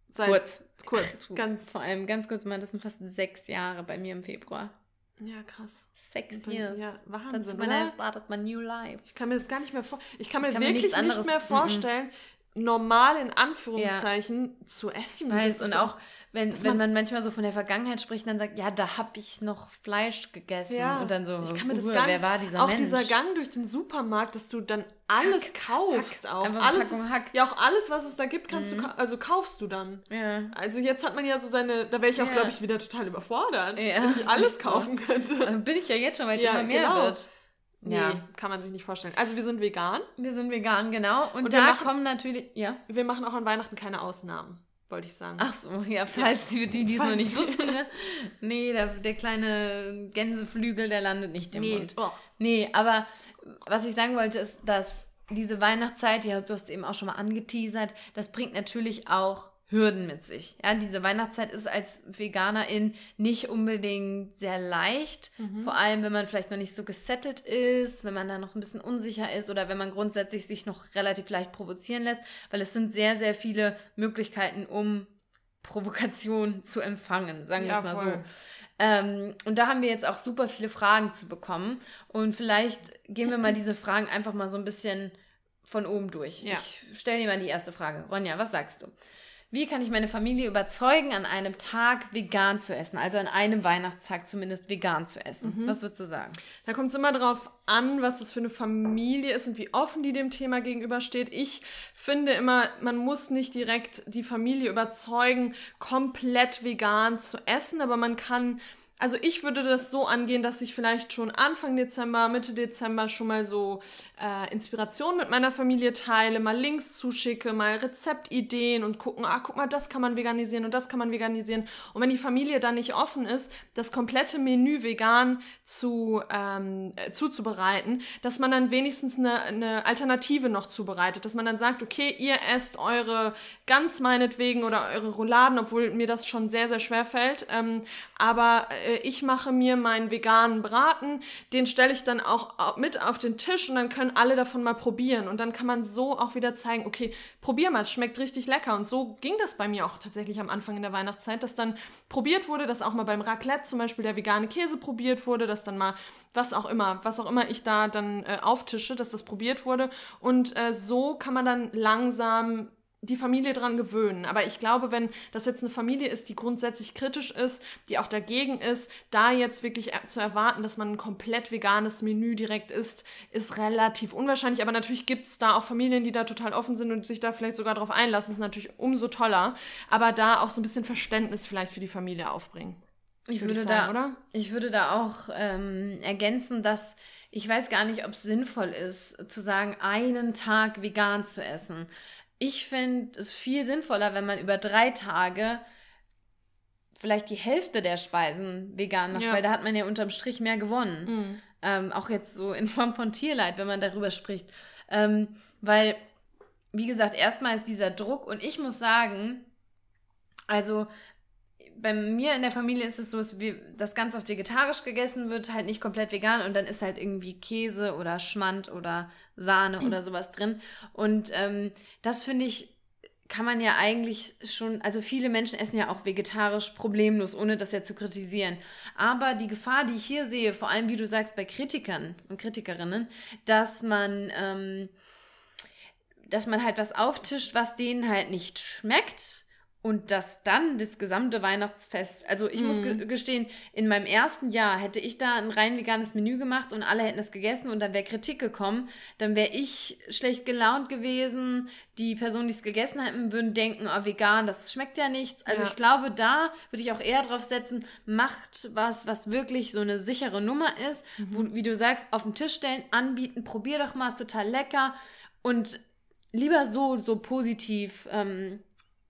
Seit Kurz. Kurz, ganz. Vor allem ganz kurz mal, das sind fast sechs Jahre bei mir im Februar. Ja, krass. Six years. Ja, Wahnsinn, oder? started my new life. Ich kann mir das gar nicht mehr vor. Ich kann mir Ich kann mir wirklich nichts nicht mehr vorstellen, normal in Anführungszeichen zu essen. Weiß, und ist auch, wenn, wenn man- man manchmal so von der Vergangenheit spricht, dann sagt, ja, da habe ich noch Fleisch gegessen. Ja, und dann so, ich kann mir das "Uah, gar wer war dieser auch Mensch? dieser Gang durch den Supermarkt, dass du dann alles kaufst auch. Einfach eine Alles, Hack. Mhm. Ja, auch alles, was es da gibt, kannst du, kau- also kaufst du dann. Ja. Also jetzt hat man ja so seine, da wäre ich auch, Ja. glaube ich, wieder total überfordert, Ja, wenn ich alles echt so. kaufen könnte. Bin ich ja jetzt schon, weil es Ja, immer mehr genau. wird. Nee, Ja. kann man sich nicht vorstellen. Also wir sind vegan. Wir sind vegan, genau. Und, Und da machen- kommen natürlich. Ja. Wir machen auch an Weihnachten keine Ausnahmen, wollte ich sagen. Ach so, ja, falls die, die es noch nicht wussten, ne? Nee, der, der kleine Gänseflügel, der landet nicht im nee. Mund. Oh. Nee, aber was ich sagen wollte, ist, dass diese Weihnachtszeit, ja, du hast eben auch schon mal angeteasert, das bringt natürlich auch Hürden mit sich. Ja, diese Weihnachtszeit ist als Veganerin nicht unbedingt sehr leicht. Mhm. Vor allem, wenn man vielleicht noch nicht so gesettelt ist, wenn man da noch ein bisschen unsicher ist oder wenn man grundsätzlich sich noch relativ leicht provozieren lässt, weil es sind sehr, sehr viele Möglichkeiten, um Provokation zu empfangen, sagen wir ja, es mal voll. so. Ähm, und da haben wir jetzt auch super viele Fragen zu bekommen. Und vielleicht gehen wir mal diese Fragen einfach mal so ein bisschen von oben durch. Ja. Ich stelle dir mal die erste Frage. Ronja, was sagst du? Wie kann ich meine Familie überzeugen, an einem Tag vegan zu essen? Also an einem Weihnachtstag zumindest vegan zu essen. Mhm. Was würdest du sagen? Da kommt es immer darauf an, was das für eine Familie ist und wie offen die dem Thema gegenübersteht. Ich finde immer, man muss nicht direkt die Familie überzeugen, komplett vegan zu essen, aber man kann also ich würde das so angehen, dass ich vielleicht schon Anfang Dezember, Mitte Dezember schon mal so äh, Inspiration mit meiner Familie teile, mal Links zuschicke, mal Rezeptideen und gucken, ah, guck mal, das kann man veganisieren und das kann man veganisieren. Und wenn die Familie dann nicht offen ist, das komplette Menü vegan zu, ähm, äh, zuzubereiten, dass man dann wenigstens eine, eine Alternative noch zubereitet, dass man dann sagt, okay, ihr esst eure Gans meinetwegen oder eure Rouladen, obwohl mir das schon sehr, sehr schwer fällt, ähm, aber äh, äh, ich mache mir meinen veganen Braten, den stelle ich dann auch mit auf den Tisch und dann können alle davon mal probieren. Und dann kann man so auch wieder zeigen, okay, probier mal, es schmeckt richtig lecker. Und so ging das bei mir auch tatsächlich am Anfang in der Weihnachtszeit, dass dann probiert wurde, dass auch mal beim Raclette zum Beispiel der vegane Käse probiert wurde, dass dann mal was auch immer, was auch immer ich da dann äh, auftische, dass das probiert wurde. Und äh, so kann man dann langsam die Familie dran gewöhnen. Aber ich glaube, wenn das jetzt eine Familie ist, die grundsätzlich kritisch ist, die auch dagegen ist, da jetzt wirklich zu erwarten, dass man ein komplett veganes Menü direkt isst, ist relativ unwahrscheinlich. Aber natürlich gibt es da auch Familien, die da total offen sind und sich da vielleicht sogar drauf einlassen. Das ist natürlich umso toller. Aber da auch so ein bisschen Verständnis vielleicht für die Familie aufbringen. Ich würde, ich sagen, da, oder? Ich würde da auch ähm, ergänzen, dass ich weiß gar nicht, ob es sinnvoll ist, zu sagen, einen Tag vegan zu essen ich finde es viel sinnvoller, wenn man über drei Tage vielleicht die Hälfte der Speisen vegan macht, ja. weil da hat man ja unterm Strich mehr gewonnen. Mhm. Ähm, auch jetzt so in Form von Tierleid, wenn man darüber spricht. Ähm, weil, wie gesagt, erstmal ist dieser Druck und ich muss sagen, also bei mir in der Familie ist es so, dass ganz oft vegetarisch gegessen wird, halt nicht komplett vegan und dann ist halt irgendwie Käse oder Schmand oder Sahne oder sowas drin. Und ähm, das finde ich, kann man ja eigentlich schon, also viele Menschen essen ja auch vegetarisch problemlos, ohne das ja zu kritisieren. Aber die Gefahr, die ich hier sehe, vor allem wie du sagst, bei Kritikern und Kritikerinnen, dass man, ähm, dass man halt was auftischt, was denen halt nicht schmeckt und dass dann das gesamte Weihnachtsfest, also ich mm. muss mhm. gestehen, in meinem ersten Jahr hätte ich da ein rein veganes Menü gemacht und alle hätten es gegessen und dann wäre Kritik gekommen, dann wäre ich schlecht gelaunt gewesen. Die Personen, die es gegessen hätten, würden denken, oh, vegan, das schmeckt ja nichts. Also ja. ich glaube, da würde ich auch eher drauf setzen, macht was, was wirklich so eine sichere Nummer ist, mhm. wo, wie du sagst, auf den Tisch stellen, anbieten, probier doch mal, ist total lecker und lieber so, so positiv ähm,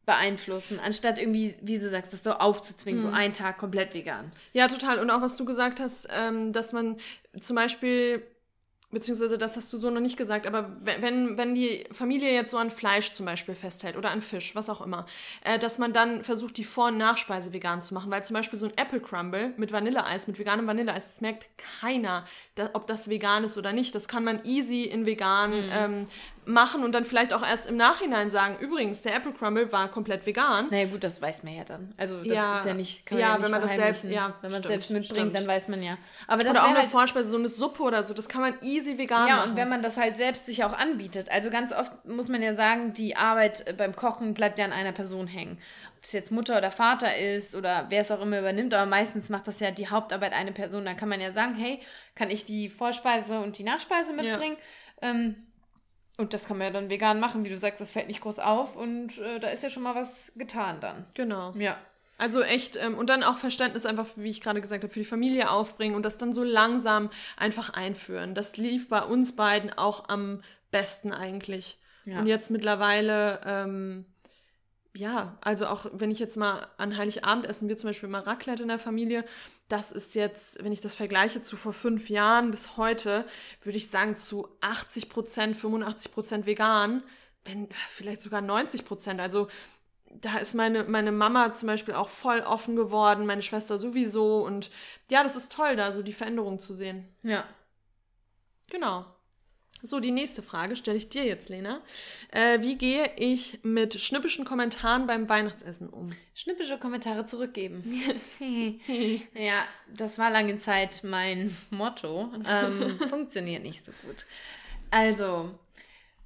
beeinflussen, anstatt irgendwie, wie du sagst, das so aufzuzwingen, mhm. so einen Tag komplett vegan. Ja, total. Und auch was du gesagt hast, ähm, dass man zum Beispiel beziehungsweise das hast du so noch nicht gesagt, aber wenn, wenn die Familie jetzt so an Fleisch zum Beispiel festhält oder an Fisch, was auch immer, äh, dass man dann versucht, die Vor- und Nachspeise vegan zu machen, weil zum Beispiel so ein Apple Crumble mit Vanilleeis, mit veganem Vanilleeis, das merkt keiner, da, ob das vegan ist oder nicht. Das kann man easy in vegan mhm. ähm, machen und dann vielleicht auch erst im Nachhinein sagen, übrigens, der Apple Crumble war komplett vegan. Naja gut, das weiß man ja dann. Also das ja, ist ja nicht, kann ja, man ja wenn man das selbst, ja, wenn man es selbst mitbringt, stimmt. dann weiß man ja. Aber das oder auch eine halt, Vorspeise, so eine Suppe oder so, das kann man easy vegan ja, machen. Ja, und wenn man das halt selbst sich auch anbietet. Also ganz oft muss man ja sagen, die Arbeit beim Kochen bleibt ja an einer Person hängen. Ob es jetzt Mutter oder Vater ist oder wer es auch immer übernimmt, aber meistens macht das ja die Hauptarbeit eine Person. Dann kann man ja sagen, hey, kann ich die Vorspeise und die Nachspeise mitbringen? Ja. Ähm, und das kann man ja dann vegan machen, wie du sagst, das fällt nicht groß auf und äh, da ist ja schon mal was getan dann. Genau. Ja. Also echt, ähm, und dann auch Verständnis einfach, wie ich gerade gesagt habe, für die Familie aufbringen und das dann so langsam einfach einführen. Das lief bei uns beiden auch am besten eigentlich. Ja. Und jetzt mittlerweile ähm, ja, also auch wenn ich jetzt mal an Heiligabend essen wir zum Beispiel mal Raclette in der Familie, das ist jetzt, wenn ich das vergleiche zu vor fünf Jahren bis heute, würde ich sagen zu 80 Prozent, 85 Prozent vegan, wenn vielleicht sogar 90 Prozent. Also da ist meine, meine Mama zum Beispiel auch voll offen geworden, meine Schwester sowieso. Und ja, das ist toll, da so die Veränderung zu sehen. Ja. Genau. So, die nächste Frage stelle ich dir jetzt, Lena. Äh, wie gehe ich mit schnippischen Kommentaren beim Weihnachtsessen um? Schnippische Kommentare zurückgeben. ja, das war lange Zeit mein Motto. Ähm, funktioniert nicht so gut. Also,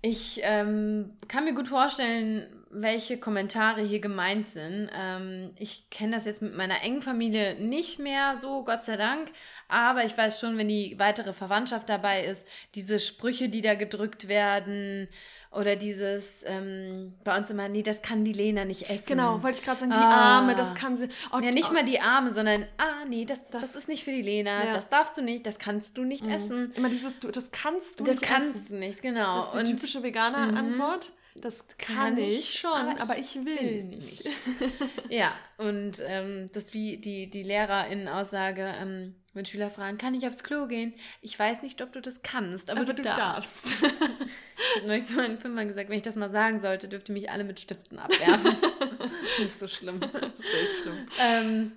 ich ähm, kann mir gut vorstellen, welche Kommentare hier gemeint sind. Ähm, ich kenne das jetzt mit meiner engen Familie nicht mehr so, Gott sei Dank. Aber ich weiß schon, wenn die weitere Verwandtschaft dabei ist, diese Sprüche, die da gedrückt werden, oder dieses, ähm, bei uns immer, nee, das kann die Lena nicht essen. Genau, wollte ich gerade sagen, die ah. Arme, das kann sie. Oh, ja, nicht oh. mal die Arme, sondern, ah, nee, das, das, das ist nicht für die Lena, ja. das darfst du nicht, das kannst du nicht mhm. essen. Immer dieses, du, das kannst du das nicht essen. Das kannst du nicht, genau. Das ist die Und, typische Veganer-Antwort. Das kann, kann ich schon, aber, aber ich, will, will nicht. ja, und ähm, das wie die, die LehrerInnen-Aussage, ähm, wenn Schüler fragen, kann ich aufs Klo gehen? Ich weiß nicht, ob du das kannst, aber, aber du, du, darfst. darfst. ich habe neulich zu meinen Fünfern gesagt, wenn ich das mal sagen sollte, dürfte mich alle mit Stiften abwerfen. das ist so schlimm. Das ist echt schlimm. Ähm,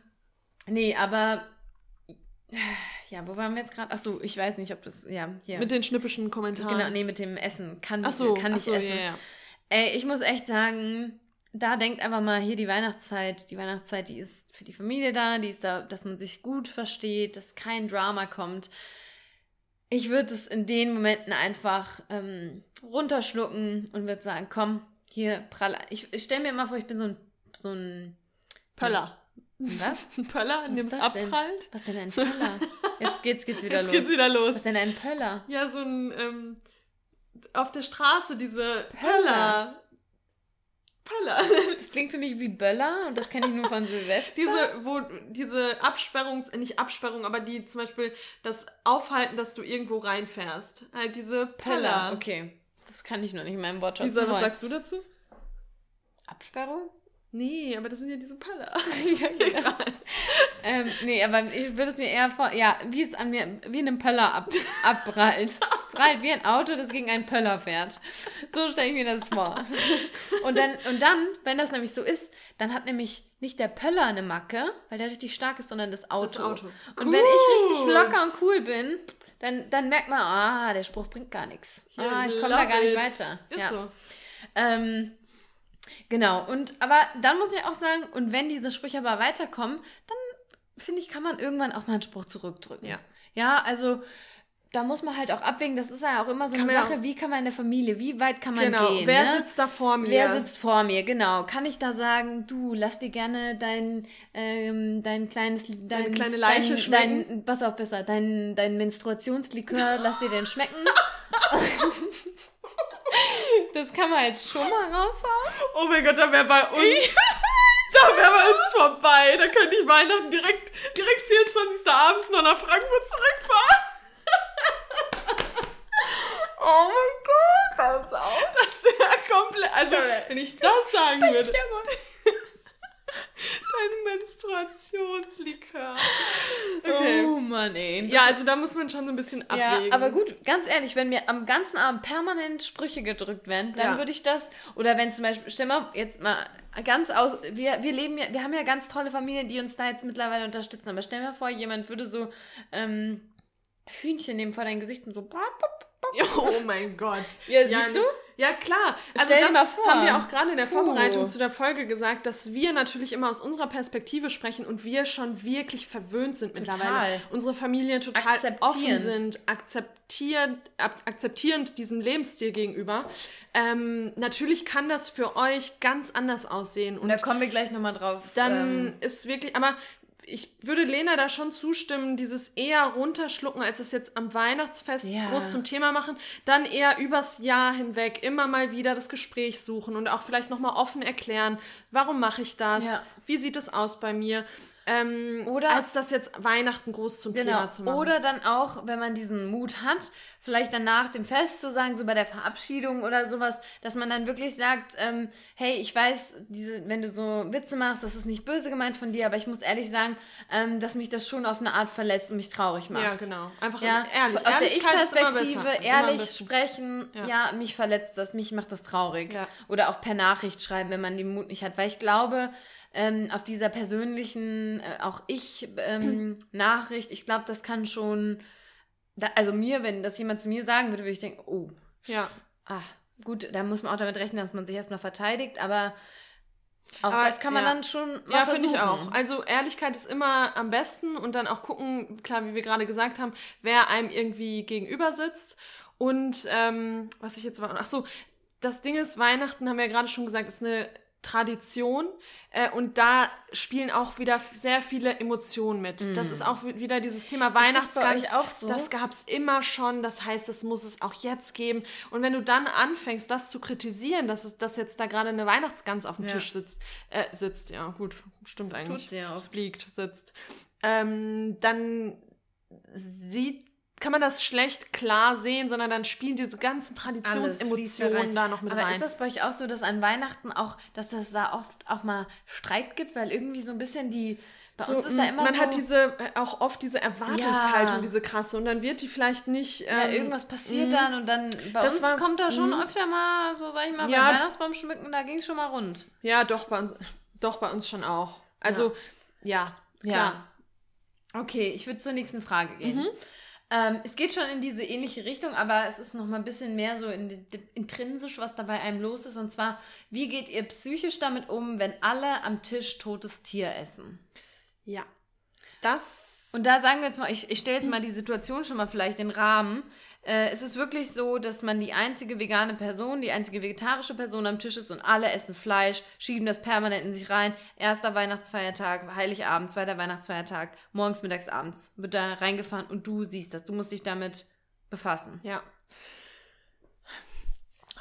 nee, aber ja, wo waren wir jetzt gerade? Achso, ich weiß nicht, ob das, ja, hier. Mit den schnippischen Kommentaren. Genau, nee, mit dem Essen. Kann, ach so, kann ich so, essen. Ja, ja. Ey, ich muss echt sagen, da denkt einfach mal hier die Weihnachtszeit. Die Weihnachtszeit, die ist für die Familie da, die ist da, dass man sich gut versteht, dass kein Drama kommt. Ich würde es in den Momenten einfach ähm, runterschlucken und würde sagen, komm, hier prall. Ich, ich stelle mir immer vor, ich bin so ein so ein Pöller. Was? Ein Pöller, in dem es abprallt? Denn? Was denn ein Pöller? Jetzt geht's, geht's wieder Jetzt los. Jetzt geht's wieder los. Was denn ein Pöller? Ja, so ein ähm, auf der Straße diese Pöller. Pöller. Das klingt für mich wie Böller und das kenne ich nur von Silvester. diese, wo, diese Absperrung, äh, nicht Absperrung, aber die zum Beispiel das Aufhalten, dass du irgendwo reinfährst. Halt diese Pöller. Pöller. Okay. Das kann ich noch nicht in meinem Wortschatz. Lisa, was sagst du dazu? Absperrung? Nee, aber das sind ja diese Pöller. ja, egal. ähm, nee, aber ich würde es mir eher vor, ja, wie es an mir, wie in einem Pöller ab, abprallt. Es prallt wie ein Auto, das gegen einen Pöller fährt. So stelle ich mir das vor. Und dann, und dann, wenn das nämlich so ist, dann hat nämlich nicht der Pöller eine Macke, weil der richtig stark ist, sondern das Auto. Das Auto. Und Gut. wenn ich richtig locker und cool bin, dann, dann merkt man, ah, der Spruch bringt gar nichts. Ah, ich komme da gar nicht weiter. Ist ja. so. Ähm, Genau, und aber dann muss ich auch sagen, und wenn diese Sprüche aber weiterkommen, dann finde ich, kann man irgendwann auch mal einen Spruch zurückdrücken. Ja. Ja, also da muss man halt auch abwägen, das ist ja auch immer so kann eine Sache, wie kann man in der Familie, wie weit kann man genau. gehen. Wer ne? sitzt da vor mir? Wer sitzt vor mir, genau. Kann ich da sagen, du, lass dir gerne dein, ähm, dein kleines, dein, Deine kleine Leiche dein, schmecken? Dein, pass auf, besser, dein, dein Menstruationslikör, lass dir den schmecken. Das kann man halt schon mal raushauen. Oh mein Gott, da wäre bei uns. da wäre bei uns vorbei. Da könnte ich Weihnachten direkt, direkt 24. abends noch nach Frankfurt zurückfahren. oh mein Gott, hör uns auf. Das wäre komplett. Also, wenn ich das sagen würde. Dein Menstruationslikör. Okay. Oh Mann, ey. Ja, also da muss man schon so ein bisschen abwägen. Ja, aber gut, ganz ehrlich, wenn mir am ganzen Abend permanent Sprüche gedrückt werden, dann ja. würde ich das, oder wenn zum Beispiel, stell mal jetzt mal ganz aus, wir, wir leben ja, wir haben ja ganz tolle Familien, die uns da jetzt mittlerweile unterstützen, aber stell mir vor, jemand würde so ähm, Hühnchen nehmen vor dein Gesicht und so Oh mein Gott. Ja, ja siehst du? Ja, klar. Also Stell das haben wir auch gerade in der Vorbereitung Puh. zu der Folge gesagt, dass wir natürlich immer aus unserer Perspektive sprechen und wir schon wirklich verwöhnt sind total. mittlerweile. Unsere Familien total offen sind, akzeptierend, akzeptierend diesem Lebensstil gegenüber. Ähm, natürlich kann das für euch ganz anders aussehen. Und da kommen wir gleich nochmal drauf. Dann ähm, ist wirklich, aber ich würde Lena da schon zustimmen, dieses eher runterschlucken, als es jetzt am Weihnachtsfest ja. groß zum Thema machen, dann eher übers Jahr hinweg immer mal wieder das Gespräch suchen und auch vielleicht nochmal offen erklären, warum mache ich das, ja. wie sieht es aus bei mir ähm, Oder- als das jetzt Weihnachten groß zum Genau. Thema zu machen. Oder dann auch, wenn man diesen Mut hat, vielleicht dann nach dem Fest zu sagen, so bei der Verabschiedung oder sowas, dass man dann wirklich sagt, ähm, hey, ich weiß, diese, wenn du so Witze machst, das ist nicht böse gemeint von dir, aber ich muss ehrlich sagen, ähm, dass mich das schon auf eine Art verletzt und mich traurig macht. ja, genau. Einfach Ja, ehrlich. aus der Ich-Perspektive ehrlich sprechen, Ja. ja. mich verletzt das, mich macht das traurig. Ja. Oder auch per Nachricht schreiben, wenn man den Mut nicht hat. Weil ich glaube, ähm, auf dieser persönlichen, äh, auch ich, ähm, Nachricht, ich glaube, das kann schon, da, also mir, wenn das jemand zu mir sagen würde, würde ich denken, oh, Ja. ah, gut, da muss man auch damit rechnen, dass man sich erstmal verteidigt, aber auch Aber, das kann man ja. dann schon mal Ja, finde ich auch. Also Ehrlichkeit ist immer am besten und dann auch gucken, klar, wie wir gerade gesagt haben, wer einem irgendwie gegenüber sitzt. Und ähm, was ich jetzt war, ach so, das Ding ist, Weihnachten, haben wir ja gerade schon gesagt, ist eine Tradition äh, und da spielen auch wieder sehr viele Emotionen mit. Das ist auch wi- wieder dieses Thema Mm. das Weihnachtsgans. auch so? Das gab es immer schon, das heißt, das muss es auch jetzt geben. Und wenn du dann anfängst, das zu kritisieren, dass, es, dass jetzt da gerade eine Weihnachtsgans auf dem Ja. Tisch sitzt, äh, sitzt, ja gut, stimmt Das eigentlich. tut sie ja oft. Liegt, sitzt. Ähm, dann sieht, kann man das schlecht klar sehen, sondern dann spielen diese ganzen Traditionsemotionen da noch mit Aber rein. ist das bei euch auch so, dass an Weihnachten auch, dass das da oft auch mal Streit gibt, weil irgendwie so ein bisschen die, bei So, uns ist da immer man so, hat diese äh, auch oft diese Erwartungshaltung, Ja. diese krasse und dann wird die vielleicht nicht ja, ähm, irgendwas passiert mhm. dann und dann, bei Das uns war- kommt da schon mhm. öfter mal, so sag ich mal, Ja, beim Weihnachtsbaum schmücken, da ging es schon mal rund. Ja, doch bei uns, doch bei uns schon auch. Also ja, klar. Okay, ich würde zur nächsten Frage gehen. Mhm. Ähm, es geht schon in diese ähnliche Richtung, aber es ist noch mal ein bisschen mehr so in, intrinsisch, was da bei einem los ist. Und zwar, wie geht ihr psychisch damit um, wenn alle am Tisch totes Tier essen? Ja. Das Und da sagen wir jetzt mal, ich, ich stelle jetzt mal die Situation schon mal vielleicht den Rahmen. Äh, es ist wirklich so, dass man die einzige vegane Person, die einzige vegetarische Person am Tisch ist und alle essen Fleisch, schieben das permanent in sich rein. Erster Weihnachtsfeiertag, Heiligabend, zweiter Weihnachtsfeiertag, morgens, mittags, abends wird da reingefahren und du siehst das. Du musst dich damit befassen. Ja.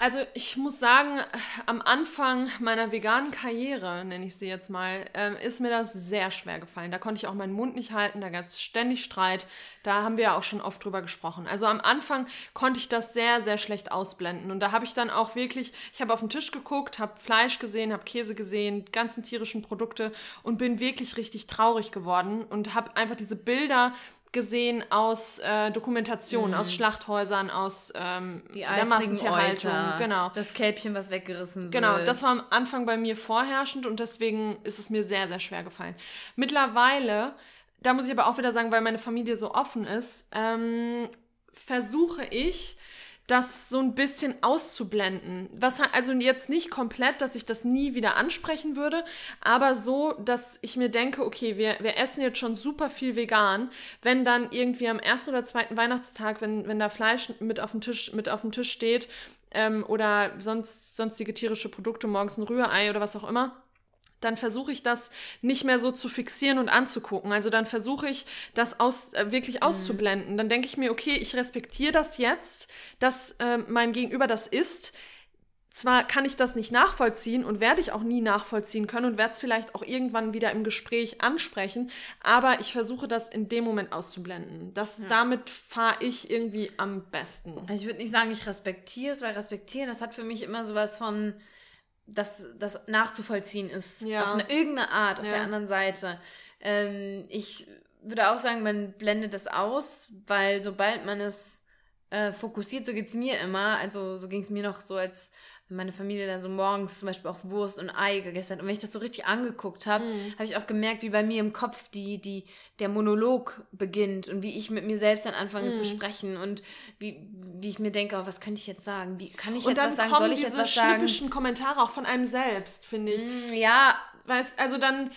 Also ich muss sagen, am Anfang meiner veganen Karriere, nenne ich sie jetzt mal, ähm, ist mir das sehr schwer gefallen. Da konnte ich auch meinen Mund nicht halten, da gab es ständig Streit. Da haben wir ja auch schon oft drüber gesprochen. Also am Anfang konnte ich das sehr, sehr schlecht ausblenden. Und da habe ich dann auch wirklich, ich habe auf den Tisch geguckt, habe Fleisch gesehen, habe Käse gesehen, ganzen tierischen Produkte und bin wirklich richtig traurig geworden und habe einfach diese Bilder gesehen aus äh, Dokumentationen, aus Schlachthäusern, aus ähm, Mhm. Der Massentierhaltung. Euter, Genau. das Kälbchen, was weggerissen wird. Genau, das war am Anfang bei mir vorherrschend und deswegen ist es mir sehr, sehr schwer gefallen. Mittlerweile, da muss ich aber auch wieder sagen, weil meine Familie so offen ist, ähm, versuche ich, das so ein bisschen auszublenden. Was also jetzt nicht komplett, dass ich das nie wieder ansprechen würde, aber so, dass ich mir denke, okay, wir, wir essen jetzt schon super viel vegan. Wenn dann irgendwie am ersten oder zweiten Weihnachtstag, wenn, wenn da Fleisch mit auf dem Tisch, mit auf dem Tisch steht, ähm, oder sonst, sonstige tierische Produkte, morgens ein Rührei oder was auch immer, dann versuche ich das nicht mehr so zu fixieren und anzugucken. Also dann versuche ich das aus, äh, wirklich auszublenden. Dann denke ich mir, okay, ich respektiere das jetzt, dass äh, mein Gegenüber das ist. Zwar kann ich das nicht nachvollziehen und werde ich auch nie nachvollziehen können und werde es vielleicht auch irgendwann wieder im Gespräch ansprechen, aber ich versuche das in dem Moment auszublenden. Das, Damit fahre ich irgendwie am besten. Also ich würde nicht sagen, ich respektiere es, weil respektieren, das hat für mich immer sowas von, dass das nachzuvollziehen ist. Ja. Auf eine irgendeine Art, auf Ja. der anderen Seite. Ähm, ich würde auch sagen, man blendet es aus, weil sobald man es äh, fokussiert, so geht es mir immer, also so ging es mir noch so, als meine Familie dann so morgens zum Beispiel auch Wurst und Ei gegessen hat. Und wenn ich das so richtig angeguckt habe, Mhm. habe ich auch gemerkt, wie bei mir im Kopf die, die, der Monolog beginnt und wie ich mit mir selbst dann anfange Mhm. zu sprechen und wie, wie ich mir denke, oh, was könnte ich jetzt sagen? Wie kann ich Und jetzt was sagen? Soll ich diese jetzt was sagen? schnippischen Kommentare auch von einem selbst, finde ich. Mm, Ja, Weißt, also dann,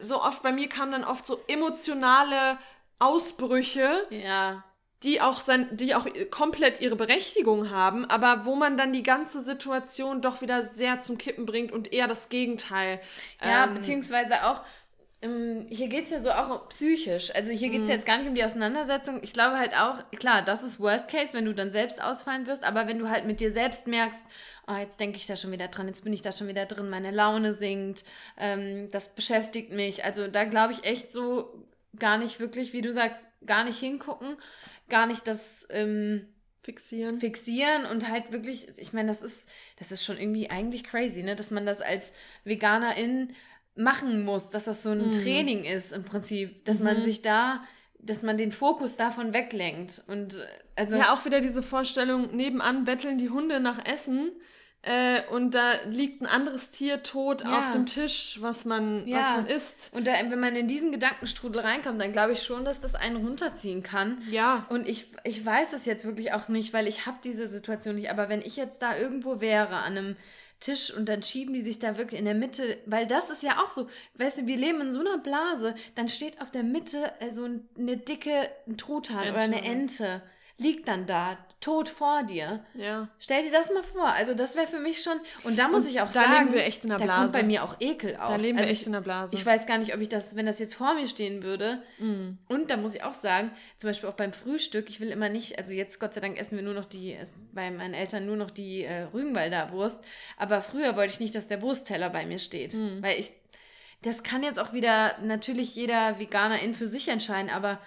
so oft, bei mir kamen dann oft so emotionale Ausbrüche, ja. Die auch, sein, die auch komplett ihre Berechtigung haben, aber wo man dann die ganze Situation doch wieder sehr zum Kippen bringt und eher das Gegenteil. Ja, ähm, beziehungsweise auch, ähm, hier geht es ja so auch psychisch. Also hier geht es mhm. jetzt gar nicht um die Auseinandersetzung. Ich glaube halt auch, klar, das ist Worst Case, wenn du dann selbst ausfallen wirst, aber wenn du halt mit dir selbst merkst, oh, jetzt denke ich da schon wieder dran, jetzt bin ich da schon wieder drin, meine Laune sinkt, ähm, das beschäftigt mich. Also da glaube ich echt so gar nicht wirklich, wie du sagst, gar nicht hingucken, gar nicht das ähm, fixieren. Fixieren und halt wirklich, ich meine, das ist, das ist schon irgendwie eigentlich crazy, ne? Dass man das als Veganerin machen muss, dass das so ein mhm. Training ist im Prinzip, dass mhm. man sich da, dass man den Fokus davon weglenkt und äh, also ja auch wieder diese Vorstellung nebenan betteln die Hunde nach Essen äh, und da liegt ein anderes Tier tot ja. auf dem Tisch, was man, ja. was man isst. Und da, wenn man in diesen Gedankenstrudel reinkommt, dann glaube ich schon, dass das einen runterziehen kann. Ja. Und ich, ich weiß es jetzt wirklich auch nicht, weil ich habe diese Situation nicht. Aber wenn ich jetzt da irgendwo wäre an einem Tisch und dann schieben die sich da wirklich in der Mitte, weil das ist ja auch so, weißt du, wir leben in so einer Blase, dann steht auf der Mitte äh, so eine dicke Truthahn Ente. oder eine Ente, liegt dann da, tot vor dir. Ja. Stell dir das mal vor. Also das wäre für mich schon. Und da muss und ich auch da sagen, leben wir echt in der Blase. da kommt bei mir auch Ekel auf. Da leben also wir echt ich, in der Blase. Ich weiß gar nicht, ob ich das, wenn das jetzt vor mir stehen würde. Mm. Und da muss ich auch sagen, zum Beispiel auch beim Frühstück, ich will immer nicht, also jetzt Gott sei Dank essen wir nur noch die, bei meinen Eltern nur noch die äh, Rügenwalder Wurst. Aber früher wollte ich nicht, dass der Wurstteller bei mir steht. Mm. Weil ich, das kann jetzt auch wieder natürlich jeder Veganerin für sich entscheiden, aber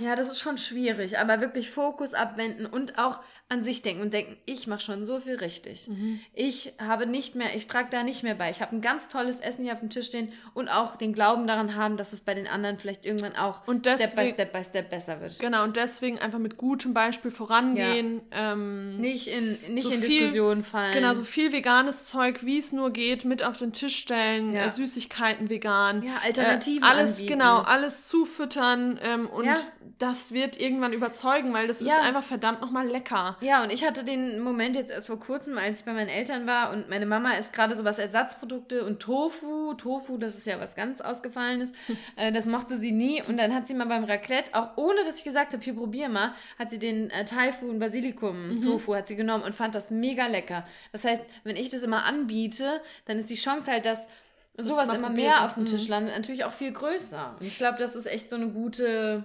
ja, das ist schon schwierig, aber wirklich Fokus abwenden und auch an sich denken und denken, ich mache schon so viel richtig. Mhm. Ich habe nicht mehr, ich trage da nicht mehr bei. Ich habe ein ganz tolles Essen hier auf dem Tisch stehen und auch den Glauben daran haben, dass es bei den anderen vielleicht irgendwann auch und deswegen, Step by Step by Step besser wird. Genau, und deswegen einfach mit gutem Beispiel vorangehen. Ja. Ähm, nicht in, nicht so in viel, Diskussionen fallen. Genau, so viel veganes Zeug, wie es nur geht, mit auf den Tisch stellen, ja. äh, Süßigkeiten vegan. Ja, Alternativen. Äh, alles, anbieten. genau, alles zufüttern ähm, und ja. das wird irgendwann überzeugen, weil das ist einfach verdammt nochmal lecker. Ja, und ich hatte den Moment jetzt erst vor kurzem, als ich bei meinen Eltern war und meine Mama isst gerade so was Ersatzprodukte und Tofu. Tofu, das ist ja was ganz Ausgefallenes. äh, das mochte sie nie. Und dann hat sie mal beim Raclette, auch ohne dass ich gesagt habe, hier probier mal, hat sie den äh, Thai-Fu und Basilikum-Tofu mhm. hat sie genommen und fand das mega lecker. Das heißt, wenn ich das immer anbiete, dann ist die Chance halt, dass sowas immer mehr auf dem Tisch mhm. landet, natürlich auch viel größer. Und ich glaube, das ist echt so eine gute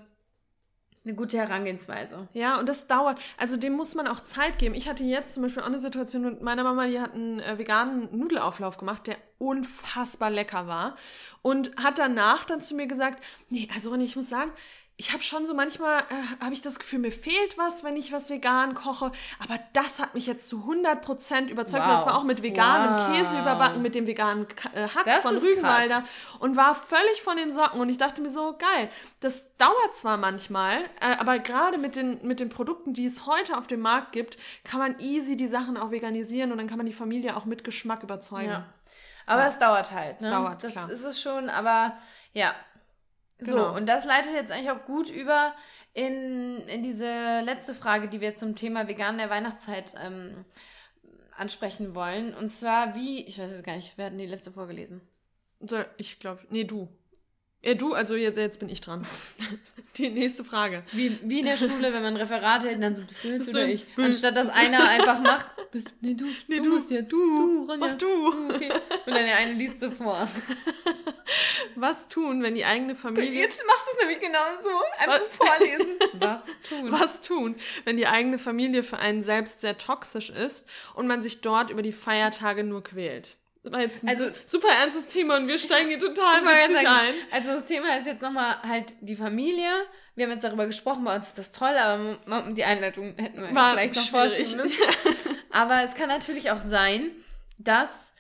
eine gute Herangehensweise. Ja, und das dauert. Also dem muss man auch Zeit geben. Ich hatte jetzt zum Beispiel auch eine Situation mit meiner Mama, die hat einen äh, veganen Nudelauflauf gemacht, der unfassbar lecker war. Und hat danach dann zu mir gesagt, nee, also ich muss sagen, ich habe schon so manchmal, äh, habe ich das Gefühl, mir fehlt was, wenn ich was vegan koche. Aber das hat mich jetzt zu 100% überzeugt. Wow. Das war auch mit veganem wow. Käse überbacken, mit dem veganen äh, Hack das von Rügenwalder. Krass. Und war völlig von den Socken. Und ich dachte mir so, geil, das dauert zwar manchmal, äh, aber gerade mit den, mit den Produkten, die es heute auf dem Markt gibt, kann man easy die Sachen auch veganisieren. Und dann kann man die Familie auch mit Geschmack überzeugen. Ja. Aber ja. es dauert halt. Ne? Es dauert, Das klar. ist es schon, aber ja, Genau. So, und das leitet jetzt eigentlich auch gut über in, in diese letzte Frage, die wir zum Thema Vegan der Weihnachtszeit ähm, ansprechen wollen. Und zwar, wie, ich weiß jetzt gar nicht, wer hat denn die letzte vorgelesen? So, ich glaube, nee, du. Ja, du, also jetzt, jetzt bin ich dran. Die nächste Frage. Wie, wie in der Schule, wenn man ein Referat hält, dann so, bist du bist oder ich? Anstatt dass einer einfach macht, bist nee, du, nee, du, du musst ja, du, du, Ronja, mach du. Okay. Und dann der eine liest so vor. Was tun, wenn die eigene Familie... Jetzt machst du es nämlich genau so, einfach Was? vorlesen. Was tun? Was tun, wenn die eigene Familie für einen selbst sehr toxisch ist und man sich dort über die Feiertage nur quält? Also, super ernstes Thema und wir steigen hier total witzig sagen, ein. Also das Thema ist jetzt nochmal halt die Familie. Wir haben jetzt darüber gesprochen, bei uns ist das toll, aber die Einleitung hätten wir War vielleicht noch vorschieben müssen. aber es kann natürlich auch sein, dass,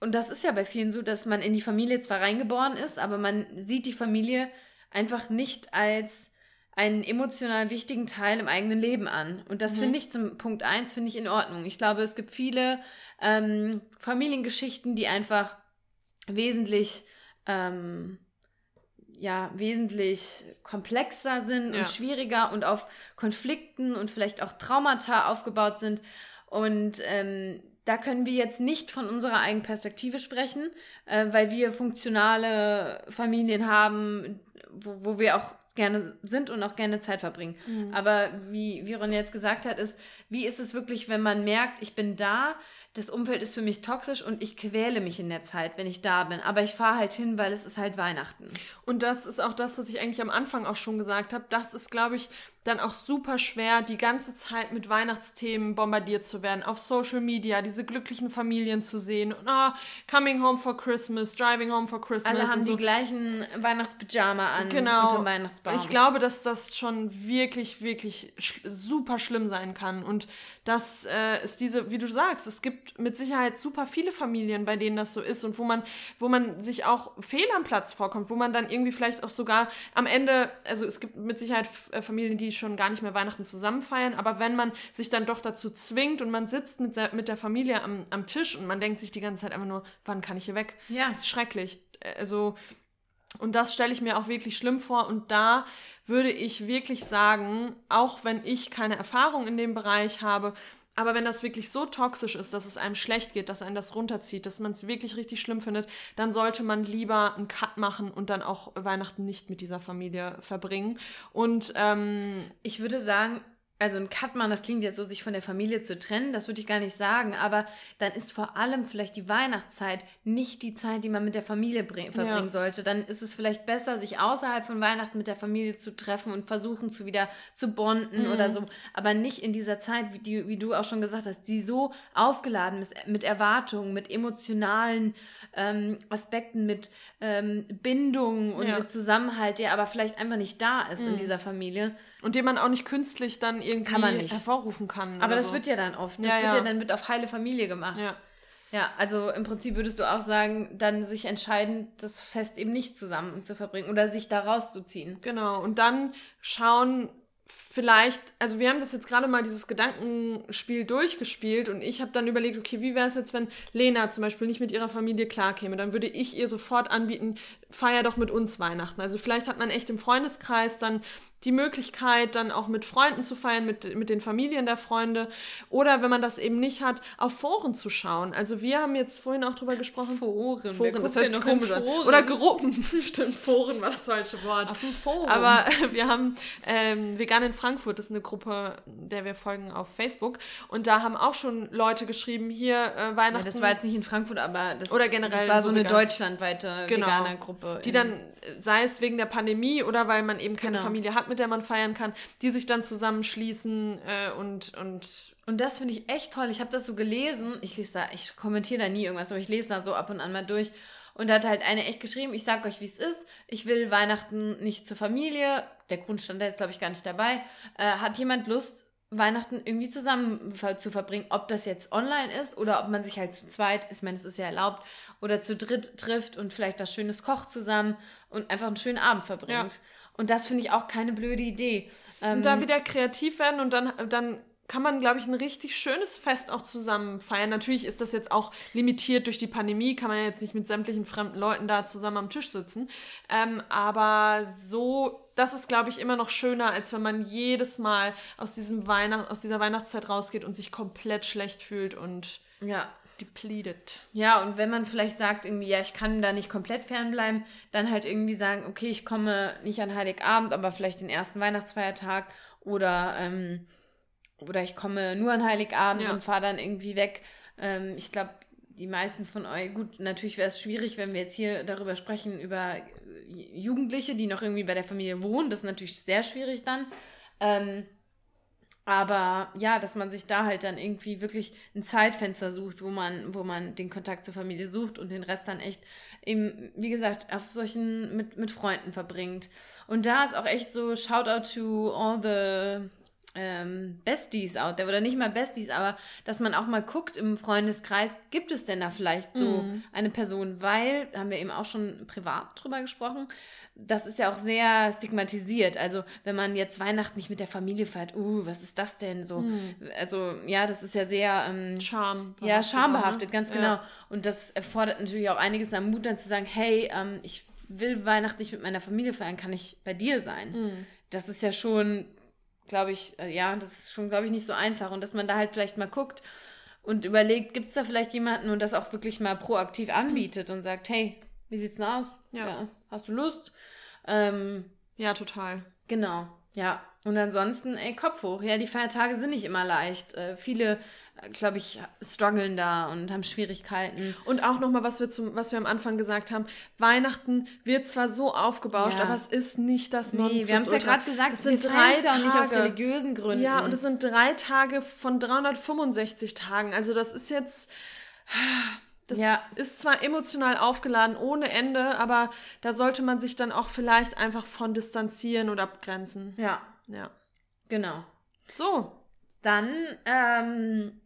und das ist ja bei vielen so, dass man in die Familie zwar reingeboren ist, aber man sieht die Familie einfach nicht als einen emotional wichtigen Teil im eigenen Leben an. Und das mhm. finde ich zum Punkt 1, finde ich in Ordnung. Ich glaube, es gibt viele ähm, Familiengeschichten, die einfach wesentlich, ähm, ja, wesentlich komplexer sind ja. und schwieriger und auf Konflikten und vielleicht auch Traumata aufgebaut sind. Und ähm, da können wir jetzt nicht von unserer eigenen Perspektive sprechen, äh, weil wir funktionale Familien haben, wo, wo wir auch gerne sind und auch gerne Zeit verbringen. Mhm. Aber wie, wie Ron jetzt gesagt hat, ist, wie ist es wirklich, wenn man merkt, ich bin da, das Umfeld ist für mich toxisch und ich quäle mich in der Zeit, wenn ich da bin. Aber ich fahre halt hin, weil es ist halt Weihnachten. Und das ist auch das, was ich eigentlich am Anfang auch schon gesagt habe. Das ist, glaube ich, dann auch super schwer, die ganze Zeit mit Weihnachtsthemen bombardiert zu werden. Auf Social Media, diese glücklichen Familien zu sehen. Und, oh, coming home for Christmas, driving home for Christmas. Alle haben so. die gleichen Weihnachtspyjama an genau. unter dem Weihnachtsbaum. Ich glaube, dass das schon wirklich, wirklich sch super schlimm sein kann. Und das äh, ist diese, wie du sagst, es gibt mit Sicherheit super viele Familien, bei denen das so ist und wo man, wo man sich auch fehl am Platz vorkommt, wo man dann irgendwie vielleicht auch sogar am Ende, also es gibt mit Sicherheit äh, Familien, die schon gar nicht mehr Weihnachten zusammen feiern, aber wenn man sich dann doch dazu zwingt und man sitzt mit, mit der Familie am, am Tisch und man denkt sich die ganze Zeit einfach nur, wann kann ich hier weg? Ja. Das ist schrecklich. Also, und das stelle ich mir auch wirklich schlimm vor. Und da würde ich wirklich sagen, auch wenn ich keine Erfahrung in dem Bereich habe, aber wenn das wirklich so toxisch ist, dass es einem schlecht geht, dass einen das runterzieht, dass man es wirklich richtig schlimm findet, dann sollte man lieber einen Cut machen und dann auch Weihnachten nicht mit dieser Familie verbringen. Und ähm, ich würde sagen, also ein Cut machen, das klingt jetzt so, sich von der Familie zu trennen, das würde ich gar nicht sagen, aber dann ist vor allem vielleicht die Weihnachtszeit nicht die Zeit, die man mit der Familie verbringen ja. sollte. Dann ist es vielleicht besser, sich außerhalb von Weihnachten mit der Familie zu treffen und versuchen zu wieder zu bonden mhm. oder so, aber nicht in dieser Zeit, wie, die, wie du auch schon gesagt hast, die so aufgeladen ist mit Erwartungen, mit emotionalen ähm, Aspekten, mit ähm, Bindung und ja. mit Zusammenhalt, der aber vielleicht einfach nicht da ist mhm. in dieser Familie. Und den man auch nicht künstlich dann irgendwie kann hervorrufen kann. Aber das so. wird ja dann oft. Das ja, wird ja. ja dann wird auf heile Familie gemacht. Ja. Ja, also im Prinzip würdest du auch sagen, dann sich entscheiden, das Fest eben nicht zusammen zu verbringen oder sich da rauszuziehen. Genau, und dann schauen, vielleicht, also wir haben das jetzt gerade mal dieses Gedankenspiel durchgespielt und ich habe dann überlegt, okay, wie wäre es jetzt, wenn Lena zum Beispiel nicht mit ihrer Familie klarkäme? Dann würde ich ihr sofort anbieten, feier doch mit uns Weihnachten. Also vielleicht hat man echt im Freundeskreis dann die Möglichkeit, dann auch mit Freunden zu feiern, mit, mit den Familien der Freunde. Oder wenn man das eben nicht hat, auf Foren zu schauen. Also wir haben jetzt vorhin auch drüber gesprochen. Foren. Foren, das hört sich komisch an. Oder Gruppen. Stimmt, Foren war das falsche Wort. Auf dem Forum. Aber wir haben ähm, Vegan in Frankfurt, ist eine Gruppe, der wir folgen auf Facebook. Und da haben auch schon Leute geschrieben, hier äh, Weihnachten. Ja, das war jetzt nicht in Frankfurt, aber das, oder generell das war so eine deutschlandweite genau, Veganer-Gruppe. Die dann, sei es wegen der Pandemie oder weil man eben keine genau. Familie hat, mit der man feiern kann, die sich dann zusammenschließen äh, und, und. Und das finde ich echt toll. Ich habe das so gelesen. Ich lese da, ich kommentiere da nie irgendwas, aber ich lese da so ab und an mal durch. Und da hat halt eine echt geschrieben, ich sag euch, wie es ist. Ich will Weihnachten nicht zur Familie. Der Grund stand da jetzt, glaube ich, gar nicht dabei. Äh, hat jemand Lust, Weihnachten irgendwie zusammen zu verbringen, ob das jetzt online ist oder ob man sich halt zu zweit, ich meine, es ist ja erlaubt, oder zu dritt trifft und vielleicht was Schönes kocht zusammen und einfach einen schönen Abend verbringt. Ja. Und das finde ich auch keine blöde Idee. Ähm, und da wieder kreativ werden und dann, dann kann man, glaube ich, ein richtig schönes Fest auch zusammen feiern. Natürlich ist das jetzt auch limitiert durch die Pandemie, kann man jetzt nicht mit sämtlichen fremden Leuten da zusammen am Tisch sitzen. Ähm, aber so, das ist, glaube ich, immer noch schöner, als wenn man jedes Mal aus, diesem Weihnacht, aus dieser Weihnachtszeit rausgeht und sich komplett schlecht fühlt und ja depleted. Ja, und wenn man vielleicht sagt, irgendwie, ja, ich kann da nicht komplett fernbleiben, dann halt irgendwie sagen, okay, ich komme nicht an Heiligabend, aber vielleicht den ersten Weihnachtsfeiertag oder, ähm, oder ich komme nur an Heiligabend ja. und fahre dann irgendwie weg. Ähm, ich glaube, die meisten von euch, gut, natürlich wäre es schwierig, wenn wir jetzt hier darüber sprechen, über Jugendliche, die noch irgendwie bei der Familie wohnen. Das ist natürlich sehr schwierig dann. Ähm, aber ja, dass man sich da halt dann irgendwie wirklich ein Zeitfenster sucht, wo man, wo man den Kontakt zur Familie sucht und den Rest dann echt eben, wie gesagt, auf solchen mit, mit Freunden verbringt. Und da ist auch echt so, shout out to all the ähm, Besties out there oder nicht mal Besties, aber dass man auch mal guckt im Freundeskreis, gibt es denn da vielleicht so mm. eine Person, weil, haben wir eben auch schon privat drüber gesprochen, das ist ja auch sehr stigmatisiert. Also, wenn man jetzt Weihnachten nicht mit der Familie feiert, uh, was ist das denn so? Mhm. Also, ja, das ist ja sehr ähm, Scham. Ja, schambehaftet, ne? ganz genau. Ja. Und das erfordert natürlich auch einiges an Mut, dann zu sagen, hey, ähm, ich will Weihnachten nicht mit meiner Familie feiern, kann ich bei dir sein? Mhm. Das ist ja schon, glaube ich, äh, ja, das ist schon, glaube ich, nicht so einfach. Und dass man da halt vielleicht mal guckt und überlegt, gibt es da vielleicht jemanden und das auch wirklich mal proaktiv anbietet mhm. und sagt, hey, wie sieht's denn aus? Ja. ja. Hast du Lust? Ähm, ja, total. Genau, ja. Und ansonsten, ey, Kopf hoch. Ja, die Feiertage sind nicht immer leicht. Äh, viele glaube ich, strugglen da und haben Schwierigkeiten. Und auch nochmal, was wir zum, was wir am Anfang gesagt haben, Weihnachten wird zwar so aufgebauscht, Ja. aber es ist nicht das Nee, wir haben es ja gerade gesagt, wir sind feiern drei es ja auch nicht aus religiösen Gründen. Ja, und es sind drei Tage von 365 Tagen. Also das ist jetzt. Das Ja. ist zwar emotional aufgeladen ohne Ende, aber da sollte man sich dann auch vielleicht einfach von distanzieren oder abgrenzen. ja, Ja. genau. So. Dann ähm,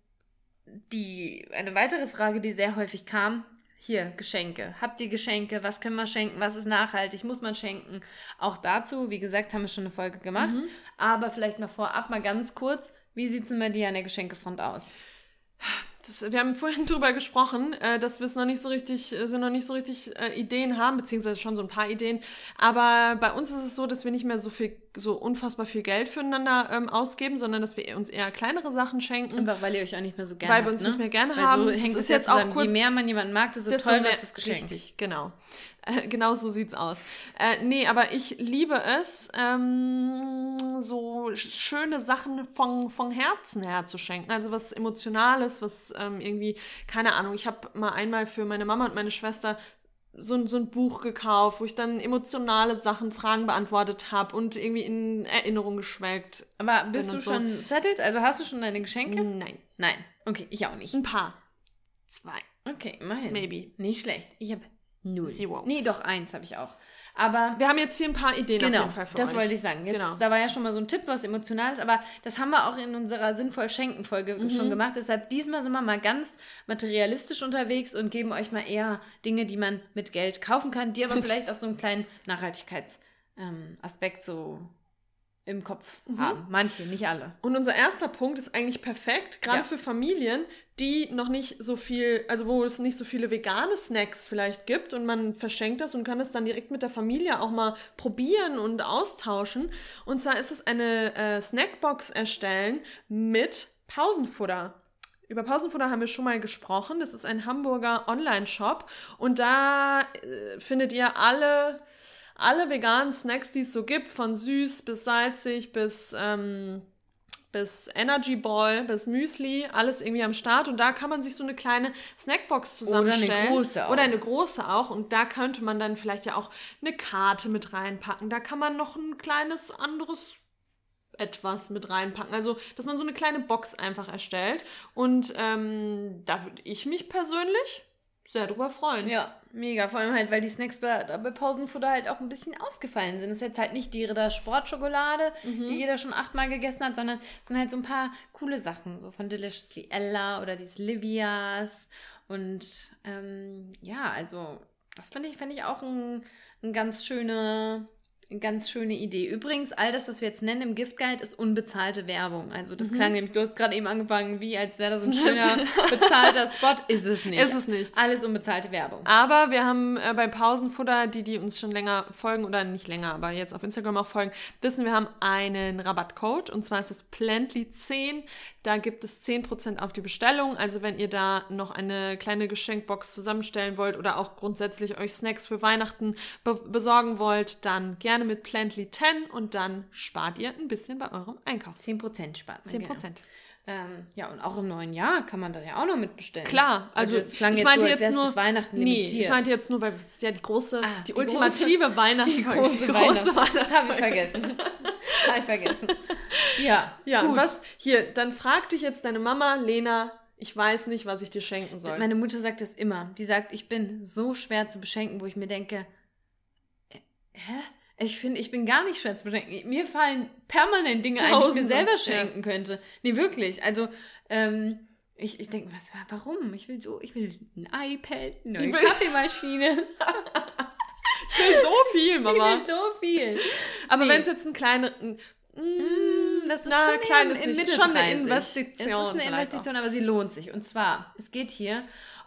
die, eine weitere Frage, die sehr häufig kam. Hier, Geschenke. Habt ihr Geschenke? Was können wir schenken? Was ist nachhaltig? Muss man schenken? Auch dazu, wie gesagt, haben wir schon eine Folge gemacht. Aber vielleicht mal vorab mal ganz kurz. Wie sieht es denn bei dir an der Geschenkefront aus? Das, wir haben vorhin drüber gesprochen, äh, dass wir es noch nicht so richtig, dass wir noch nicht so richtig äh, Ideen haben, beziehungsweise schon so ein paar Ideen. Aber bei uns ist es so, dass wir nicht mehr so viel, so unfassbar viel Geld füreinander ähm, ausgeben, sondern dass wir uns eher kleinere Sachen schenken. Einfach weil ihr euch auch nicht mehr so gerne Weil habt, wir uns ne? nicht mehr gerne weil haben. So Das hängt ist es jetzt auch zusammen. Je kurz- mehr man jemanden mag, desto desto teurer ist das Geschenk. Richtig, genau. Äh, genau so sieht's aus. Äh, nee, aber ich liebe es, ähm, so sch- schöne Sachen von, von Herzen her zu schenken. Also was Emotionales, was ähm, irgendwie, keine Ahnung, ich habe mal einmal für meine Mama und meine Schwester so, ein- so ein Buch gekauft, wo ich dann emotionale Sachen, Fragen beantwortet habe und irgendwie in Erinnerung geschwelgt. Aber bist du so. schon settled? Also hast du schon deine Geschenke? Nein. Nein. Okay, ich auch nicht. Ein paar. Zwei. Okay, immerhin. Maybe. Nicht schlecht. Ich habe null. Zero. Nee, doch eins habe ich auch. Aber Wir haben jetzt hier ein paar Ideen auf genau, jeden Fall für das euch. wollte ich sagen. Jetzt, Genau. Da war ja schon mal so ein Tipp, was Emotionales, aber das haben wir auch in unserer sinnvoll schenken Folge Mhm. schon gemacht. Deshalb diesmal sind wir mal ganz materialistisch unterwegs und geben euch mal eher Dinge, die man mit Geld kaufen kann, die aber vielleicht auch so einen kleinen Nachhaltigkeitsaspekt ähm, so im Kopf Mhm. haben. Manche, nicht alle. Und unser erster Punkt ist eigentlich perfekt, gerade Ja. für Familien, die noch nicht so viel, also wo es nicht so viele vegane Snacks vielleicht gibt und man verschenkt das und kann es dann direkt mit der Familie auch mal probieren und austauschen. Und zwar ist es eine äh, Snackbox erstellen mit Pausenfutter. Über Pausenfutter haben wir schon mal gesprochen. Das ist ein Hamburger Online-Shop und da äh, findet ihr alle, alle veganen Snacks, die es so gibt, von süß bis salzig bis ähm, bis Energy Ball, bis Müsli, alles irgendwie am Start. Und da kann man sich so eine kleine Snackbox zusammenstellen. große auch. Oder eine große auch. Und da könnte man dann vielleicht ja auch eine Karte mit reinpacken. Da kann man noch ein kleines anderes etwas mit reinpacken. Also, dass man so eine kleine Box einfach erstellt. Und ähm, da würde ich mich persönlich sehr drüber freuen. Ja, mega. Vor allem halt, weil die Snacks bei, bei Pausenfutter halt auch ein bisschen ausgefallen sind. Es ist jetzt halt nicht die Ritter Sportschokolade, Mhm. die jeder schon achtmal gegessen hat, sondern es sind halt so ein paar coole Sachen, so von Deliciously Ella oder dieses Livias. Und ähm, ja, also das finde ich, finde ich auch ein, ein ganz schöne. Eine ganz schöne Idee. Übrigens, all das, was wir jetzt nennen im Giftguide, ist unbezahlte Werbung. Also das klang nämlich, du hast gerade eben angefangen, wie als wäre das ein schöner bezahlter Spot. Ist es nicht. Ist es nicht. Alles unbezahlte Werbung. Aber wir haben äh, bei Pausenfutter, die, die uns schon länger folgen oder nicht länger, aber jetzt auf Instagram auch folgen, wissen, wir haben einen Rabattcode und zwar ist es Plantly10. Da gibt es 10% auf die Bestellung. Also wenn ihr da noch eine kleine Geschenkbox zusammenstellen wollt oder auch grundsätzlich euch Snacks für Weihnachten be besorgen wollt, dann gerne mit Plantly10 und dann spart ihr ein bisschen bei eurem Einkauf. 10% spart man 10%. gerne. Ähm, ja, und auch im neuen Jahr kann man da ja auch noch mitbestellen. Klar, also es klang ich jetzt meinte so, als jetzt wäre es nur bis Weihnachten Nee, limitiert. ich meinte jetzt nur, weil es ist ja die große, Ah, die, die ultimative große- Weihnachtsfolge. die große, große Weihnachts- Das habe ich Weihnachtsfolge. vergessen. habe ich vergessen. Ja, Ja, gut. was, hier, dann frag dich jetzt deine Mama, Lena, ich weiß nicht, was ich dir schenken soll. Meine Mutter sagt das immer. Die sagt, ich bin so schwer zu beschenken, wo ich mir denke, äh, hä? Ich finde, ich bin gar nicht schwer zu beschenken. Mir fallen permanent Dinge ein, die ich mir Tausende, selber ja. schenken könnte. Nee, wirklich. Also, ähm, ich, ich denke, was, warum? Ich will so, ich will ein iPad, eine neue Kaffeemaschine. ich will so viel, Ich Mama. will so viel. Aber Nee. wenn es jetzt ein kleiner, ein, mm, Das ist na, schon klein im nicht, ist schon eine. Investition. Es ist eine Investition, aber sie lohnt sich. Und zwar, es geht hier,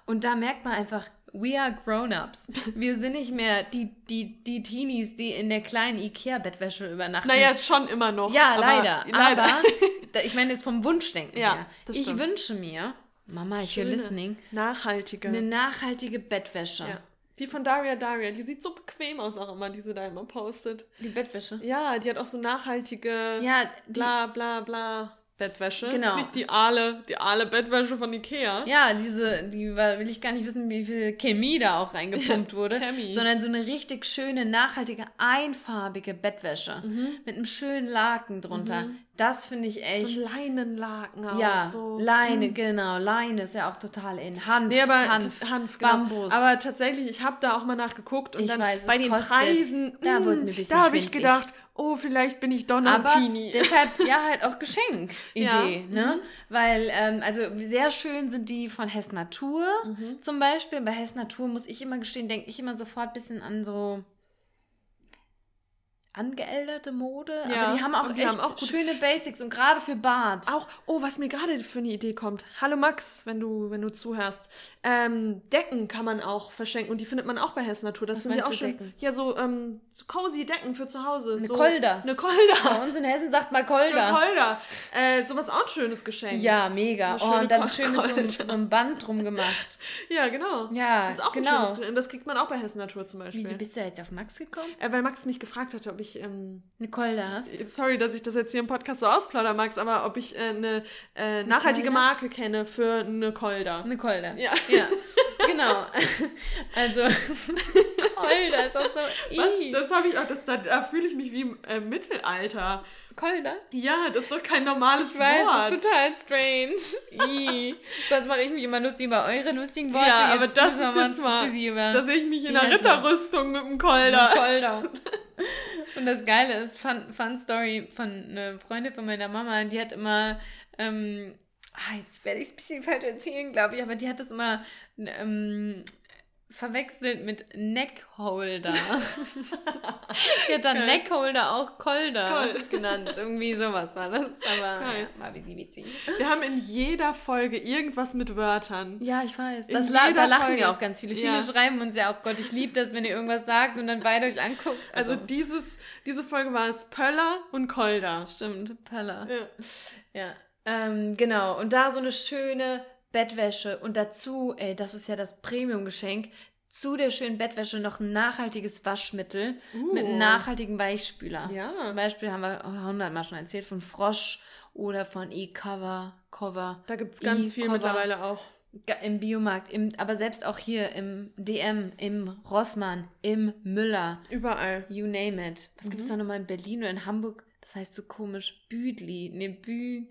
und da merkt man einfach, we are grown-ups. Wir sind nicht mehr die, die, die Teenies, die in der kleinen Ikea-Bettwäsche übernachten. Naja, schon immer noch. ja, aber- leider. leider. Aber, ich meine jetzt vom Wunschdenken Ja, her. Ich wünsche mir, Mama, you're Schöne, listening, Nachhaltige. eine nachhaltige Bettwäsche. ja. Die von Daria Daria, die sieht so bequem aus auch immer, die sie da immer postet. Die Bettwäsche. Ja, die hat auch so nachhaltige, Ja, die, bla bla bla. Bettwäsche. Genau. Nicht die Aale, die Aale Bettwäsche von Ikea. Ja, diese, die war, will ich gar nicht wissen, wie viel Chemie da auch reingepumpt wurde, Chemie. sondern so eine richtig schöne, nachhaltige, einfarbige Bettwäsche mit einem schönen Laken drunter. Das finde ich echt. So Leinenlaken auch. ja, so. Leine, genau. Leine ist ja auch total in. Hanf, Nee, aber Hanf, Hanf genau. Bambus. Aber tatsächlich, ich habe da auch mal nachgeguckt und Ich dann weiß, bei den kostet. Preisen, Da mm, wurde mir ein bisschen da habe ich gedacht, oh, vielleicht bin ich doch noch aber Teenie. deshalb ja halt auch Geschenkidee, Ja, Mhm. ne? Weil, ähm, also sehr schön sind die von Hess Natur Mhm. zum Beispiel. Bei Hess Natur muss ich immer gestehen, denke ich immer sofort ein bisschen an so angeälderte Mode. Ja, aber die haben auch die echt haben auch schöne Basics und gerade für Bad. Auch, oh, was mir gerade für eine Idee kommt. Hallo Max, wenn du, wenn du zuhörst. Ähm, Decken kann man auch verschenken und die findet man auch bei Hessen Natur. Das finde ich auch schön. Decken? Ja, so, ähm, so cozy Decken für zu Hause. Eine so, Kolder. Eine Bei Kolder. uns in Hessen sagt man Eine Kolder. Kolder. Äh, sowas auch ein schönes Geschenk. Ja, mega. Oh, und dann Kol- schön mit so einem, Kolder. so einem Band drum gemacht. Ja, genau. Ja, Das ist auch genau. ein schönes Geschenk. Das kriegt man auch bei Hessen Natur zum Beispiel. Wieso bist du jetzt auf Max gekommen? Äh, weil Max mich gefragt hatte, ob ich, ähm, Eine Kolder hast? sorry, dass ich das jetzt hier im Podcast so ausplauder, Max, aber ob ich äh, eine äh, nachhaltige? Marke kenne für eine Kolder. Eine Kolder. Ja. Ja, genau. Also, Kolder ist auch so. Was? Das habe ich auch, das, da, da fühle ich mich wie im äh, Mittelalter. Kolder? Ja, das ist doch kein normales Ich weiß, Wort. das ist total strange. Sonst mache ich mich immer lustig über eure lustigen Worte. ja, aber Jetzt das ist jetzt mal, dass ich mich in einer? Ritterrüstung mit dem Kolder. Kolder. Und das Geile ist, Fun, Fun Story von einer Freundin von meiner Mama, die hat immer, ähm, ah, jetzt werde ich es ein bisschen falsch erzählen, glaube ich, aber die hat das immer ähm, verwechselt mit Neckholder. die hat dann Geil. Neckholder auch Kolder Kol- genannt. Irgendwie sowas war das. Aber Geil. ja, sie witzig. Wir haben in jeder Folge irgendwas mit Wörtern. Ja, ich weiß. Das la da lachen Folge. ja auch ganz viele. Viele Ja. schreiben uns ja auch, Gott, ich liebe das, wenn ihr irgendwas sagt und dann beide euch anguckt. Also dieses, diese Folge war es Pöller und Kolder. Stimmt, Pöller. Ja. Ja, ähm, genau. Und da so eine schöne Bettwäsche und dazu, ey, das ist ja das Premium-Geschenk, zu der schönen Bettwäsche noch ein nachhaltiges Waschmittel mit einem Uh. nachhaltigen Weichspüler. Ja. Zum Beispiel haben wir hundertmal schon erzählt von Frosch oder von E-Cover, Cover. Da gibt es ganz viel E-Cover. mittlerweile auch. Im Biomarkt, im, aber selbst auch hier im DM, im Rossmann, im Müller, Überall. you name it. Was gibt es da nochmal in Berlin oder in Hamburg? Das heißt so komisch, Büdli, ne, Bü,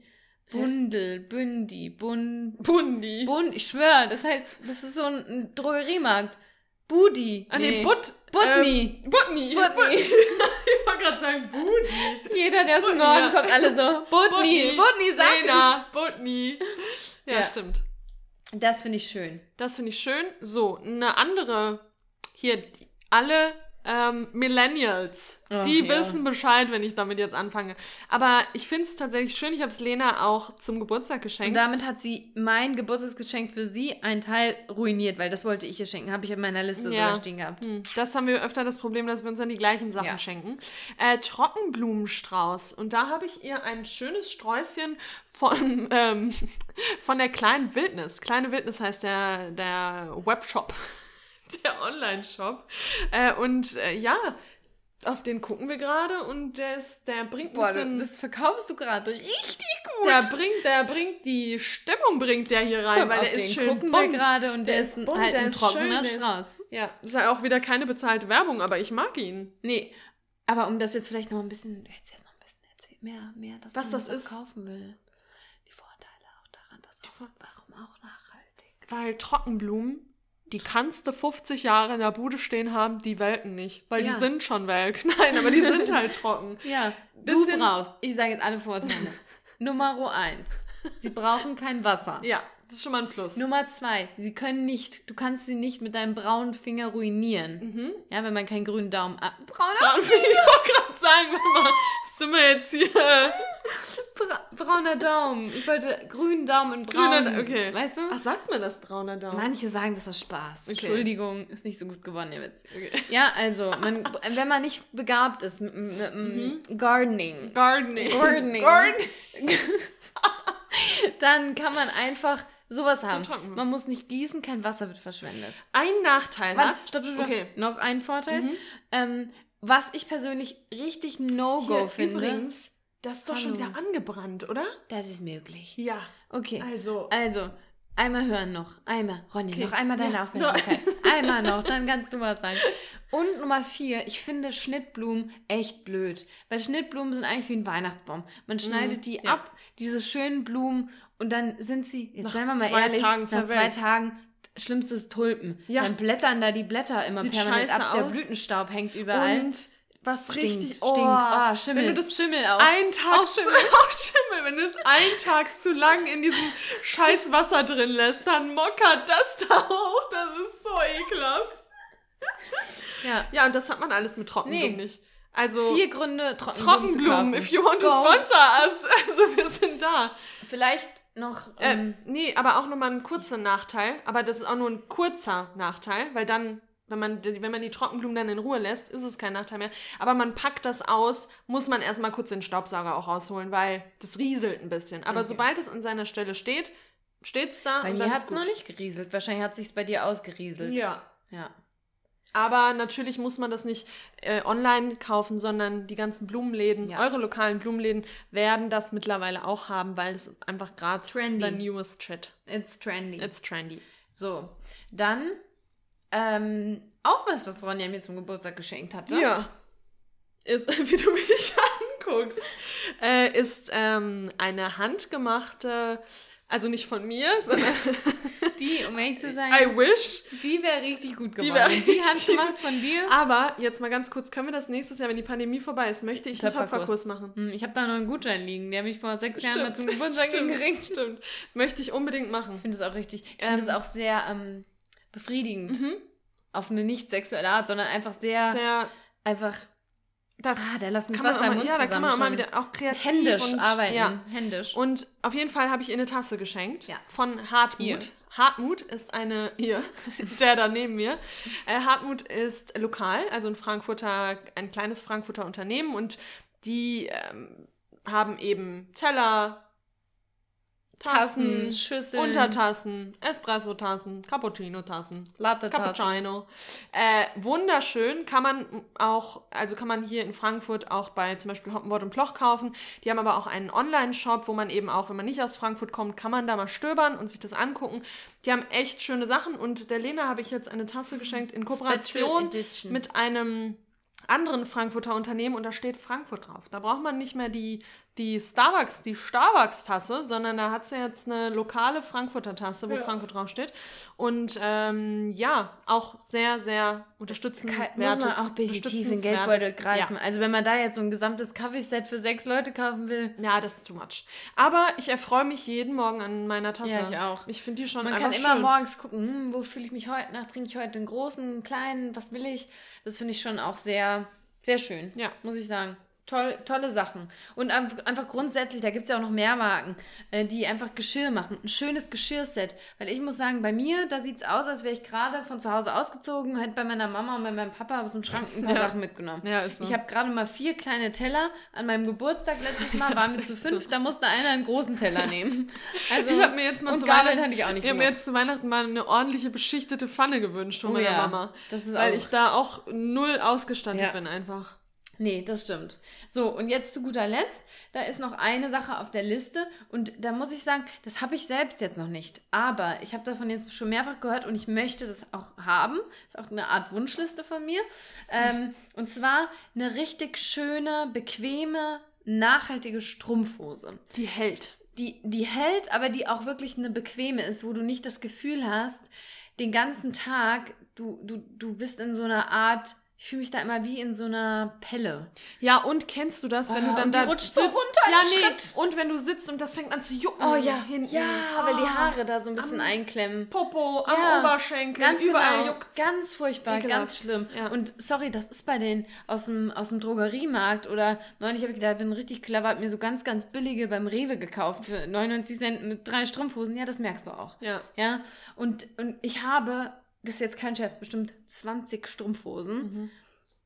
Bundel, Bündi, Bund, Bundi. Bund, ich schwöre, das heißt, das ist so ein, Drogeriemarkt. Budi. ah, nee, But. Butni. Ähm, Butni. Butni. ich wollte gerade sagen Budi. Jeder, der aus dem Norden kommt, alle so, Butni, Butni, sag Lena, Butni. Ja, Ja. stimmt. es. Das finde ich schön. Das finde ich schön. So, eine andere. Hier, alle ähm, Millennials, Ach, die ja. wissen Bescheid, wenn ich damit jetzt anfange. Aber ich finde es tatsächlich schön. Ich habe es Lena auch zum Geburtstag Und geschenkt. damit hat sie mein Geburtstagsgeschenk für sie einen Teil ruiniert, weil das wollte ich ihr schenken. Habe ich in meiner Liste Ja. sogar stehen gehabt. Hm, Das haben wir öfter das Problem, dass wir uns dann die gleichen Sachen Ja. schenken. Äh, Trockenblumenstrauß. Und da habe ich ihr ein schönes Sträußchen von, ähm, von der kleinen Wildnis. Kleine Wildnis heißt der, der Webshop, der Online-Shop. Äh, und äh, ja, auf den gucken wir gerade und der ist, der bringt ein Boah, bisschen. das verkaufst du gerade richtig gut. der bringt, der bringt die Stimmung, bringt der hier rein, Komm, weil der ist schön gucken bunt. wir gerade und der, ist ein, bunt, halt der ein ist trockener schön, der ist- Strauß. Ja, ist ja auch wieder keine bezahlte Werbung, aber ich mag ihn. Nee, aber um das jetzt vielleicht noch ein bisschen, jetzt noch ein bisschen erzählt, mehr, mehr, dass Was man das auch ist? kaufen will. Die Vorteile auch daran, was auch, warum auch nachhaltig. Weil Trockenblumen, die kannst du 50 Jahre in der Bude stehen haben, die welken nicht. Weil Ja. die sind schon welk. Nein, aber die sind halt trocken. Ja, Bisschen- du brauchst, ich sage jetzt alle Vorteile. Nummer eins, sie brauchen kein Wasser. Ja, das ist schon mal ein Plus. Nummer zwei, sie können nicht, du kannst sie nicht mit deinem braunen Finger ruinieren. Mhm. Ja, wenn man keinen grünen Daumen ab. Brauner Ja, ich wollte gerade sagen, warte mal, sind wir jetzt hier. Bra brauner Daumen. Ich wollte grünen Daumen und Grüner- braun. okay. Weißt du? Ach, sagt man das brauner Daumen? Manche sagen, das ist Spaß. Okay. Entschuldigung, ist nicht so gut gewonnen, der Witz. Okay. Ja, also, man, wenn man nicht begabt ist mit, mit, mit Gardening, Gardening. Gardening. Gardening. dann kann man einfach sowas haben. Man muss nicht gießen, kein Wasser wird verschwendet. Ein Nachteil hat. stopp, stopp. Okay. Mhm. Noch ein Vorteil. Ähm, was ich persönlich richtig No-Go finde. Übrigens, Das ist doch schon Hallo. wieder angebrannt, oder? Das ist möglich. Ja. Okay. Also. Also, einmal hören noch. Einmal. Ronny, Okay. noch einmal deine Ja. Aufmerksamkeit. einmal noch, dann kannst du was sagen. Und Nummer vier, ich finde Schnittblumen echt blöd. Weil Schnittblumen sind eigentlich wie ein Weihnachtsbaum. Man schneidet die Mhm. ja. ab, diese schönen Blumen, und dann sind sie, jetzt Nach seien wir mal zwei ehrlich, Tagen nach zwei. Tagen, schlimmstes Tulpen. Ja. Dann blättern da die Blätter immer Sieht permanent ab, der aus. Blütenstaub hängt überall. Und was stinkt, richtig stinkt. oh, Ah, Schimmel. Wenn du das Schimmel auch. einen Tag Auch zu, Schimmel. auch Schimmel, wenn du es einen Tag zu lang in diesem scheiß Wasser drin lässt, dann mockert das da hoch. Das ist so ekelhaft. Ja. Ja, und das hat man alles mit Trockenblumen Nee. nicht. Also Vier Gründe, Trockenblumen, zu Trockenblumen, if you want to sponsor us. Also wir sind da. Vielleicht noch. Äh, Ähm, nee, aber auch nochmal ein kurzer Nachteil. Aber das ist auch nur ein kurzer Nachteil, weil dann, wenn man, die- wenn man die Trockenblumen dann in Ruhe lässt, ist es kein Nachteil mehr. Aber man packt das aus, muss man erstmal kurz den Staubsauger auch rausholen, weil das rieselt ein bisschen. Aber Okay. sobald es an seiner Stelle steht, steht's da. bei und mir hat es noch nicht gerieselt. Wahrscheinlich hat sich's bei dir ausgerieselt. Ja. Ja. Aber natürlich muss man das nicht äh, online kaufen, sondern die ganzen Blumenläden, Ja. eure lokalen Blumenläden werden das mittlerweile auch haben, weil es einfach gerade Trendy. der newest shit. It's trendy. It's trendy. so, dann ähm, auch was, was Ronja mir zum Geburtstag geschenkt hatte. Ja. Ist, wie du mich anguckst, äh, ist ähm, eine handgemachte, also nicht von mir, sondern Die, um ehrlich zu sein, I wish. die wäre richtig gut geworden. Die Die, handgemacht von dir. Aber jetzt mal ganz kurz, können wir das nächstes Jahr, wenn die Pandemie vorbei ist, möchte ich einen Töpferkurs. Machen. Hm, Ich habe da noch einen Gutschein liegen, der mich vor sechs Jahren mal zum Geburtstag stimmt, gekriegt. stimmt. Möchte ich unbedingt Ich machen. finde es auch richtig. Ich Ähm, finde es auch sehr ähm, befriedigend. Mhm. Auf eine nicht sexuelle Art, sondern einfach sehr, Sehr, einfach. da Ah, da läuft auch dein mal, Mund ja, da kann zusammen man auch mal wieder auch kreativ Händisch und, arbeiten. Ja. Händisch. Und auf jeden Fall habe ich ihr eine Tasse geschenkt Ja. von Hartmut. Ihr. Hartmut ist eine, ihr, der da neben mir. Äh, Hartmut ist lokal, also ein Frankfurter, ein kleines Frankfurter Unternehmen und die ähm, haben eben Teller, Tassen, Tassen, Schüsseln, Untertassen, Espresso-Tassen, Cappuccino-Tassen. Latte Cappuccino. Äh, wunderschön. Kann man auch, also kann man hier in Frankfurt auch bei zum Beispiel Hoppenwort und Ploch kaufen. Die haben aber auch einen Online-Shop, wo man eben auch, wenn man nicht aus Frankfurt kommt, kann man da mal stöbern und sich das angucken. Die haben echt schöne Sachen und der Lena habe ich jetzt eine Tasse geschenkt in Kooperation mit einem anderen Frankfurter Unternehmen und da steht Frankfurt drauf. Da braucht man nicht mehr die, die Starbucks, die Starbucks-Tasse, sondern da hat sie jetzt eine lokale Frankfurter Tasse, wo Frankfurt draufsteht. Und ähm, ja, auch sehr, sehr unterstützenswertes. muss man auch ein bisschen tief in Geldbeutel greifen. Also wenn man da jetzt so ein gesamtes Kaffeeset für sechs Leute kaufen will, Ja. ja, das ist too much. Aber ich erfreue mich jeden Morgen an meiner Tasse. Ja, ich auch. Ich finde die schon man einfach kann immer schön. morgens gucken, hm, wo fühle ich mich heute nach, trinke ich heute einen großen, einen kleinen, was will ich? Das finde ich schon auch sehr, sehr schön, Ja. muss ich sagen. Toll, tolle Sachen. Und einf- einfach grundsätzlich, da gibt es ja auch noch mehr Marken, äh, die einfach Geschirr machen. Ein schönes Geschirrset. Weil ich muss sagen, bei mir, da sieht es aus, als wäre ich gerade von zu Hause ausgezogen, hätte bei meiner Mama und bei meinem Papa aus dem Schrank ein paar Ja. Sachen mitgenommen. Ja, ist so. Ich habe gerade mal vier kleine Teller. An meinem Geburtstag letztes Mal waren wir zu fünf, so. da musste einer einen großen Teller nehmen. Also, Ich habe mir jetzt mal und zu Gabeln Weihnachten, hatte ich auch nicht ich habe mir jetzt zu Weihnachten mal eine ordentliche beschichtete Pfanne gewünscht von Oh meiner ja, Mama. das ist weil auch- ich da auch null ausgestattet Ja. bin einfach. Nee, das stimmt. So, und jetzt zu guter Letzt, da ist noch eine Sache auf der Liste und da muss ich sagen, das habe ich selbst jetzt noch nicht. Aber ich habe davon jetzt schon mehrfach gehört und ich möchte das auch haben. ist auch eine Art Wunschliste von mir. Ähm, und zwar eine richtig schöne, bequeme, nachhaltige Strumpfhose. Die hält. die, die hält, aber die auch wirklich eine bequeme ist, wo du nicht das Gefühl hast, den ganzen Tag, du, du, du bist in so einer Art, ich fühle mich da immer wie in so einer Pelle. Ja, und kennst du das, wenn Oh, du dann da rutscht so sitzt? runter ja, nee. Schritt. Und wenn du sitzt und das fängt an zu jucken Oh ja, hinten. ja, weil die Ah, Haare da so ein bisschen einklemmen. Popo, am Ja, Oberschenkel, Ganz überall genau, juckt's. ganz furchtbar, Ekelhaft. ganz schlimm. Ja. Und sorry, das ist bei den aus dem, aus dem Drogeriemarkt oder neulich habe ich gedacht, bin richtig clever, hab mir so ganz, ganz billige beim Rewe gekauft für 99 Cent mit drei Strumpfhosen. Ja, das merkst du auch. Ja. Ja, und, und ich habe, das ist jetzt kein Scherz, bestimmt 20 Strumpfhosen.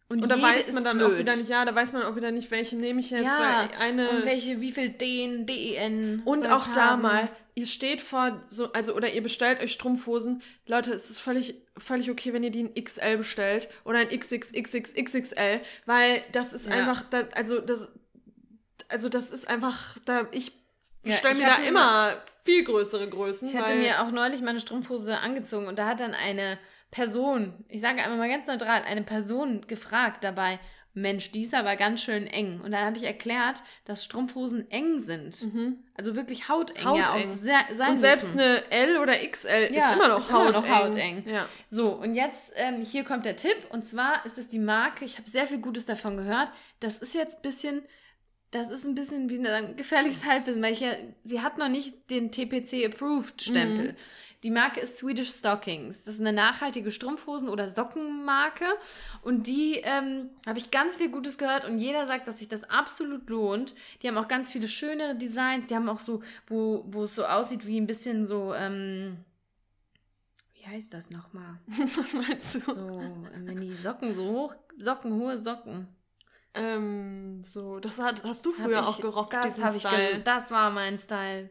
Und, Und da weiß man dann blöd. auch wieder nicht, ja, da weiß man auch wieder nicht, welche nehme ich jetzt, Ja, weil eine und welche, wie viel D, DEN. Und auch da haben. mal, ihr steht vor so, also oder ihr bestellt euch Strumpfhosen. Leute, es ist völlig, völlig okay, wenn ihr die in XL bestellt oder in XXXXXXL, weil das ist Ja. einfach, da, also das, also das ist einfach, da ich Ja, stelle ich mir da hatte immer viel größere Größen. Ich hatte mir auch neulich meine Strumpfhose angezogen und da hat dann eine Person, ich sage einmal mal ganz neutral, eine Person gefragt dabei, Mensch, die ist aber ganz schön eng. Und dann habe ich erklärt, dass Strumpfhosen eng sind. Also wirklich hauteng, ja auch Hauteng. sein und selbst müssen. eine L oder XL Ja, ist immer noch ist immer hauteng. noch hauteng. Ja. So, und jetzt, ähm, hier kommt der Tipp. Und zwar ist es die Marke, ich habe sehr viel Gutes davon gehört. Das ist jetzt ein bisschen, das ist ein bisschen wie ein gefährliches Halbwissen, weil ich ja, sie hat noch nicht den TPC-Approved-Stempel. Die Marke ist Swedish Stockings. Das ist eine nachhaltige Strumpfhosen- oder Sockenmarke. Und die ähm, habe ich ganz viel Gutes gehört und jeder sagt, dass sich das absolut lohnt. Die haben auch ganz viele schöne Designs. Die haben auch so, wo, wo es so aussieht wie ein bisschen so, ähm, wie heißt das nochmal? Was meinst du? So, wenn die Socken so hoch, Socken, hohe Socken. Ähm, so, das hat, hast du früher ich- auch gerockt, Das habe ich ge- Das war mein Style.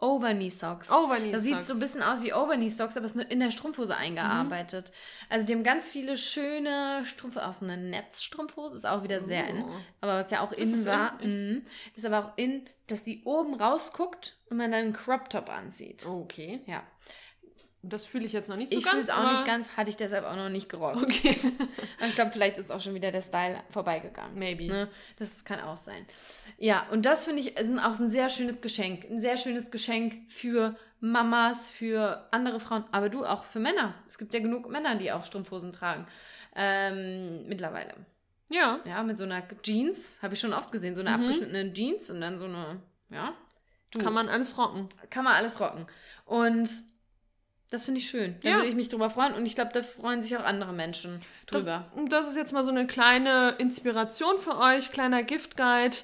Overknee Socks. Overknee Das sieht Socks. so ein bisschen aus wie Overknee Socks, aber es ist nur in der Strumpfhose eingearbeitet. Also die haben ganz viele schöne Strumpfhosen, auch so eine Netzstrumpfhose, ist auch wieder sehr in. Oh. Aber was ja auch Das in ist war, in, mhm, ist aber auch in, dass die oben rausguckt und man dann einen Crop Top anzieht. Okay. Ja. Das fühle ich jetzt noch nicht so ich ganz. fühle es auch nicht ganz, hatte ich deshalb auch noch nicht gerockt. Okay. Aber ich glaube, vielleicht ist auch schon wieder der Style vorbeigegangen. Maybe. Ne? Das kann auch sein. Ja, und das finde ich ist auch ein sehr schönes Geschenk. Ein sehr schönes Geschenk für Mamas, für andere Frauen, aber du auch für Männer. Es gibt ja genug Männer, die auch Strumpfhosen tragen. Ähm, mittlerweile. Ja. Ja, mit so einer Jeans, habe ich schon oft gesehen, so eine Mhm. abgeschnittene Jeans und dann so eine, ja. Du, Kann man alles rocken. kann man alles rocken. Und das finde ich schön. Da Ja. würde ich mich drüber freuen und ich glaube, da freuen sich auch andere Menschen drüber. Das, das ist jetzt mal so eine kleine Inspiration für euch, kleiner Gift-Guide.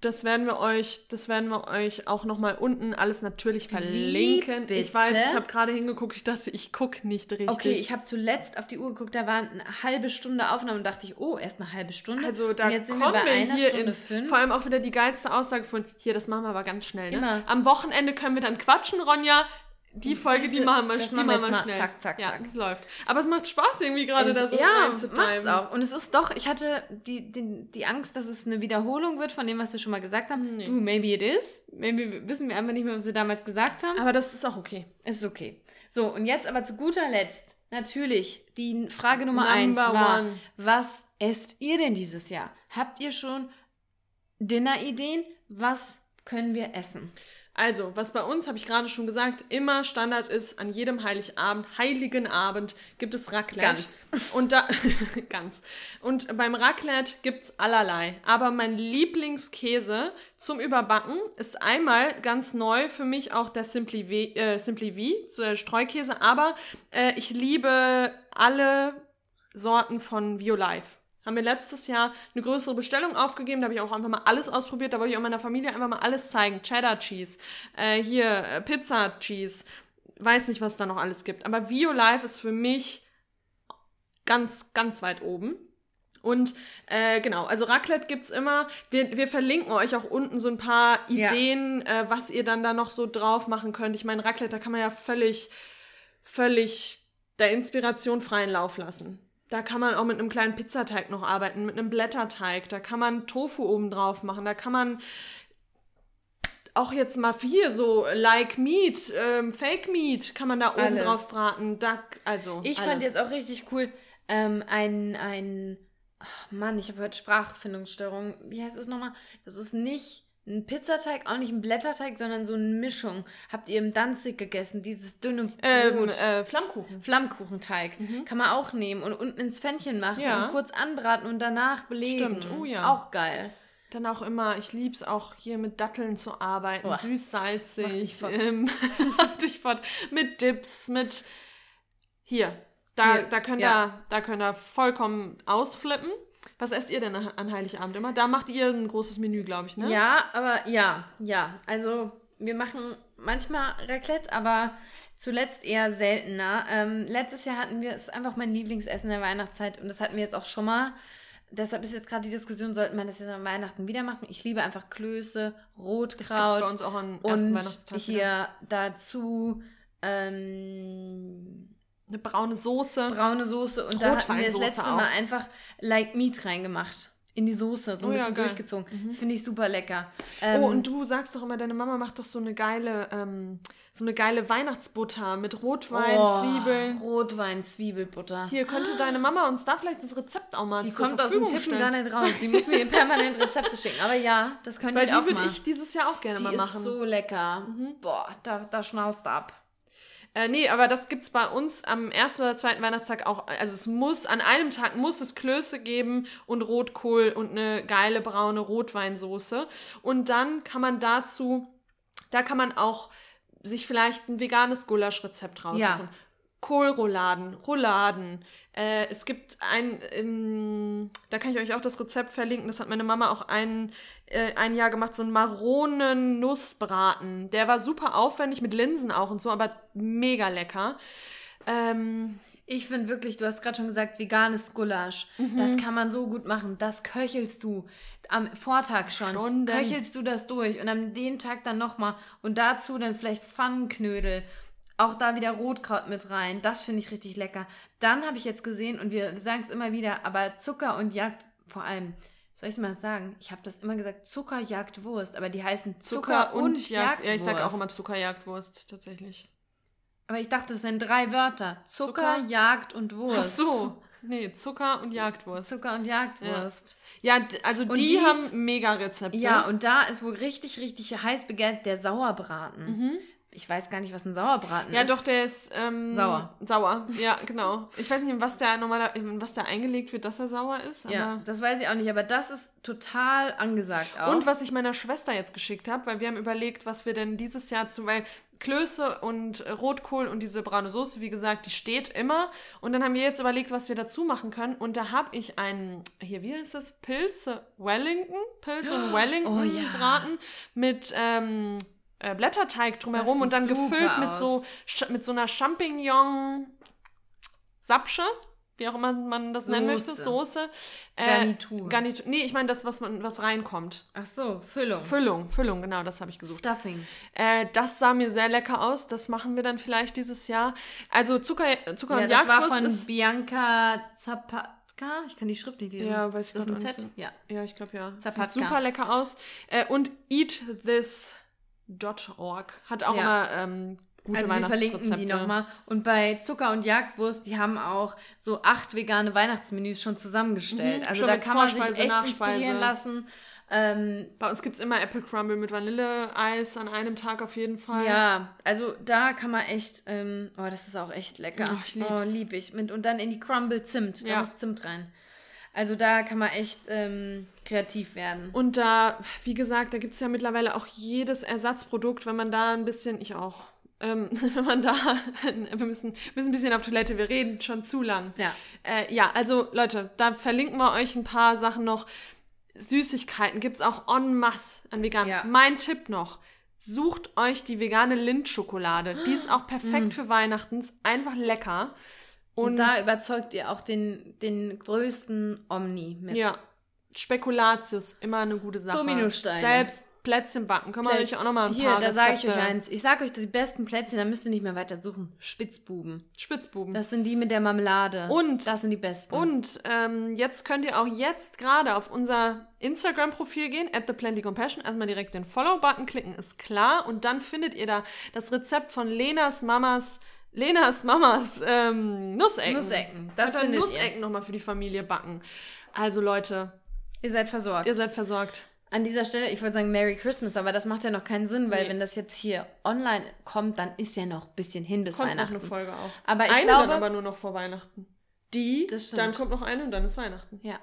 Das werden wir euch, das werden wir euch auch nochmal unten alles natürlich verlinken. Ich weiß, ich habe gerade hingeguckt, ich dachte, ich gucke nicht richtig. Okay, ich habe zuletzt auf die Uhr geguckt, da war eine halbe Stunde Aufnahme und dachte ich, oh, erst eine halbe Stunde. also da und jetzt sind wir kommen bei wir einer hier Stunde ins, fünf. vor allem auch wieder die geilste Aussage von, hier, das machen wir aber ganz schnell. Ne? Immer. Am Wochenende können wir dann quatschen, Ronja. Die Folge, die Diese- machen wir, das die machen wir mal schnell. zack, zack, ja, zack. es läuft. Aber es macht Spaß irgendwie gerade da so ja, reinzutimen. macht's auch. Und es ist doch, ich hatte die, die, die Angst, dass es eine Wiederholung wird von dem, was wir schon mal gesagt haben. Nee. Du, maybe it is. Maybe wissen wir einfach nicht mehr, was wir damals gesagt haben. Aber das ist auch okay. Es ist okay. So, und jetzt aber zu guter Letzt, natürlich, die Frage Nummer eins Number war, one. was esst ihr denn dieses Jahr? Habt ihr schon Dinnerideen? Was können wir essen? Also, was bei uns, habe ich gerade schon gesagt, immer Standard ist, an jedem Heiligabend, heiligen Abend, gibt es Raclette. Ganz. Und da, ganz. Und beim Raclette gibt es allerlei. Aber mein Lieblingskäse zum Überbacken ist einmal ganz neu für mich auch der Simply V, äh, Simply V so der Streukäse. Aber äh, ich liebe alle Sorten von Violife. Haben wir letztes Jahr eine größere Bestellung aufgegeben, da habe ich auch einfach mal alles ausprobiert, da wollte ich auch meiner Familie einfach mal alles zeigen. Cheddar Cheese, äh, hier äh, Pizza Cheese, weiß nicht, was da noch alles gibt. Aber Violife ist für mich ganz, ganz weit oben. Und äh, genau, also Raclette gibt's immer. Wir, wir verlinken euch auch unten so ein paar Ja. Ideen, äh, was ihr dann da noch so drauf machen könnt. Ich meine, Raclette, da kann man ja völlig, völlig der Inspiration freien Lauf lassen. Da kann man auch mit einem kleinen Pizzateig noch arbeiten, mit einem Blätterteig. Da kann man Tofu oben drauf machen. Da kann man auch jetzt mal hier so like Meat, ähm, Fake Meat kann man da oben Alles. drauf braten. Da, also Ich alles. fand jetzt auch richtig cool, ähm, ein, ein, ach Mann, ich habe heute Sprachfindungsstörung. Wie heißt das nochmal? Das ist nicht ein Pizzateig, auch nicht ein Blätterteig, sondern so eine Mischung. Habt ihr im Danzig gegessen, dieses dünne ähm, äh, Flammkuchen. Flammkuchenteig. Kann man auch nehmen und unten ins Pfännchen machen Ja. und kurz anbraten und danach belegen. Stimmt, oh ja. Auch geil. Dann auch immer, ich lieb's auch hier mit Datteln zu arbeiten, Boah. süß, salzig, ähm, mach fort, mit Dips, mit hier, da, Hier, da könnt ja. ihr, da könnt ihr vollkommen ausflippen. Was esst ihr denn an Heiligabend immer? Da macht ihr ein großes Menü, glaube ich, ne? Ja, aber ja, ja. Also wir machen manchmal Raclette, aber zuletzt eher seltener. Ähm, letztes Jahr hatten wir, es ist einfach mein Lieblingsessen der Weihnachtszeit und das hatten wir jetzt auch schon mal. Deshalb ist jetzt gerade die Diskussion, sollten wir das jetzt an Weihnachten wieder machen? Ich liebe einfach Klöße, Das Rotkraut gibt's bei uns auch ersten und hier dazu ähm, Eine braune Soße. braune Soße und da hatten wir das letzte auch. Mal einfach Like Meat reingemacht. in die Soße, so ein Oh ja, bisschen geil. durchgezogen. Finde ich super lecker. Ähm, oh, und du sagst doch immer, deine Mama macht doch so eine geile, ähm, so eine geile Weihnachtsbutter mit Rotwein, oh, Zwiebeln. Rotwein, Zwiebelbutter. Hier könnte deine Mama uns da vielleicht das Rezept auch mal Die zur kommt aus dem Verfügung Tippen stellen. gar nicht raus. Die muss mir permanent Rezepte schicken. Aber ja, das könnte Weil ich die auch würde mal. ich dieses Jahr auch gerne die mal ist machen. so lecker. Boah, da, da schnallst du ab. Äh, nee, aber das gibt's bei uns am ersten oder zweiten Weihnachtstag auch. Also es muss, an einem Tag muss es Klöße geben und Rotkohl und eine geile braune Rotweinsoße. Und dann kann man dazu, da kann man auch sich vielleicht ein veganes Gulaschrezept raussuchen. Ja. Kohlrouladen, Rouladen. Äh, es gibt ein, ähm, da kann ich euch auch das Rezept verlinken, das hat meine Mama auch ein, äh, ein Jahr gemacht, so ein Maronen-Nussbraten. Der war super aufwendig, mit Linsen auch und so, aber mega lecker. Ähm, Ich finde wirklich, du hast gerade schon gesagt, veganes Gulasch. Das kann man so gut machen. Das köchelst du am Vortag schon. Stunden. Köchelst du das durch und am dem Tag dann nochmal. Und dazu dann vielleicht Pfannenknödel. Auch da wieder Rotkraut mit rein. Das finde ich richtig lecker. Dann habe ich jetzt gesehen, und wir sagen es immer wieder, aber Zucker und Jagd, vor allem, soll ich mal sagen, ich habe das immer gesagt, Zucker jagt Wurst, aber die heißen Zucker, und, Jagd. Jagdwurst. Ja, ich sag auch immer Zuckerjagdwurst, tatsächlich. Aber ich dachte, das wären drei Wörter. Zucker, Zucker? Jagd und Wurst. Ach so. Nee, Zucker und Jagdwurst. Zucker und Jagdwurst. Ja, d- also die, die- haben mega Rezepte. Ja, und da ist wohl richtig, richtig heiß begehrt der Sauerbraten. Ich weiß gar nicht, was ein Sauerbraten. Ja, ist. doch, der ist ähm, Sauer. Sauer, ja, genau. Ich weiß nicht, in was der normaler, in was der eingelegt wird, dass er sauer ist. Ja, das weiß ich auch nicht, aber das ist total angesagt auch. Und was ich meiner Schwester jetzt geschickt habe, weil wir haben überlegt, was wir denn dieses Jahr zu, weil Klöße und Rotkohl und diese braune Soße, wie gesagt, die steht immer. Und dann haben wir jetzt überlegt, was wir dazu machen können. Und da habe ich einen, hier, wie heißt das? Pilze Wellington? Pilze und Wellington Oh ja. Braten mit ähm, äh, Blätterteig drumherum sieht und dann gefüllt mit so, mit so einer Champignon-Sapsche. Wie auch immer man das nennen möchte, Soße. Soße. Äh, Garnitur. Garnitur. Nee, ich meine das, was man, was reinkommt. Ach so, Füllung. Füllung, Füllung, genau, das habe ich gesucht. Stuffing. Äh, das sah mir sehr lecker aus. Das machen wir dann vielleicht dieses Jahr. Also Zucker, Zucker Ja, und das war von ist. Bianca Zapatka. Ich kann die Schrift nicht lesen. Ja, weiß ich Ist das ein Z? Ja. Ja, ich glaube ja. Sieht Zapatka. super lecker aus. Äh, und eatthis.org hat auch Ja. immer ähm, gute Also wir verlinken die Weihnachtsrezepte. nochmal. Und bei Zucker und Jagdwurst, die haben auch so acht vegane Weihnachtsmenüs schon zusammengestellt. Mhm, also schon da kann man sich echt Nachspeise. inspirieren lassen. Ähm, Bei uns gibt es immer Apple Crumble mit Vanilleeis an einem Tag auf jeden Fall. ja, also da kann man echt, ähm, oh, das ist auch echt lecker. Oh, ich lieb's. Oh, lieb ich. Mit, und dann in die Crumble Zimt. Da Ja. muss Zimt rein. Also da kann man echt ähm, kreativ werden. Und da, wie gesagt, da gibt es ja mittlerweile auch jedes Ersatzprodukt, wenn man da ein bisschen, ich auch, ähm, wenn man da, wir müssen, müssen ein bisschen auf Toilette, wir reden schon zu lang. Ja. Äh, ja, also Leute, da verlinken wir euch ein paar Sachen noch. Süßigkeiten gibt es auch en masse an vegan. Ja. Mein Tipp noch. Sucht euch die vegane Lindschokolade. Die ist auch perfekt für Weihnachten. Einfach lecker. Und, Und, da überzeugt ihr auch den, den größten Omni mit. ja, Spekulatius, immer eine gute Sache. Dominosteine. Selbst Plätzchen backen. Können wir euch auch nochmal ein Hier, paar da sage ich euch eins. Ich sage euch die besten Plätzchen, da müsst ihr nicht mehr weiter suchen. Spitzbuben. Spitzbuben. Das sind die mit der Marmelade. Und- Das sind die besten. Und ähm, jetzt könnt ihr auch jetzt gerade auf unser Instagram-Profil gehen, at the Plenty Compassion. Erstmal direkt den Follow-Button klicken, ist klar. Und dann findet ihr da das Rezept von Lenas Mamas, Lenas Mamas ähm, Nussecken. Nussecken, das Hat findet. Nussecken nochmal für die Familie backen. Also Leute, Ihr seid versorgt. ihr seid versorgt. An dieser Stelle, ich wollte sagen Merry Christmas, aber das macht ja noch keinen Sinn, weil Nee. wenn das jetzt hier online kommt, dann ist ja noch ein bisschen hin bis Kommt noch Weihnachten. eine Folge auch. Aber ich eine glaube- dann aber nur noch vor Weihnachten. Die, dann kommt noch eine und dann ist Weihnachten. Ja.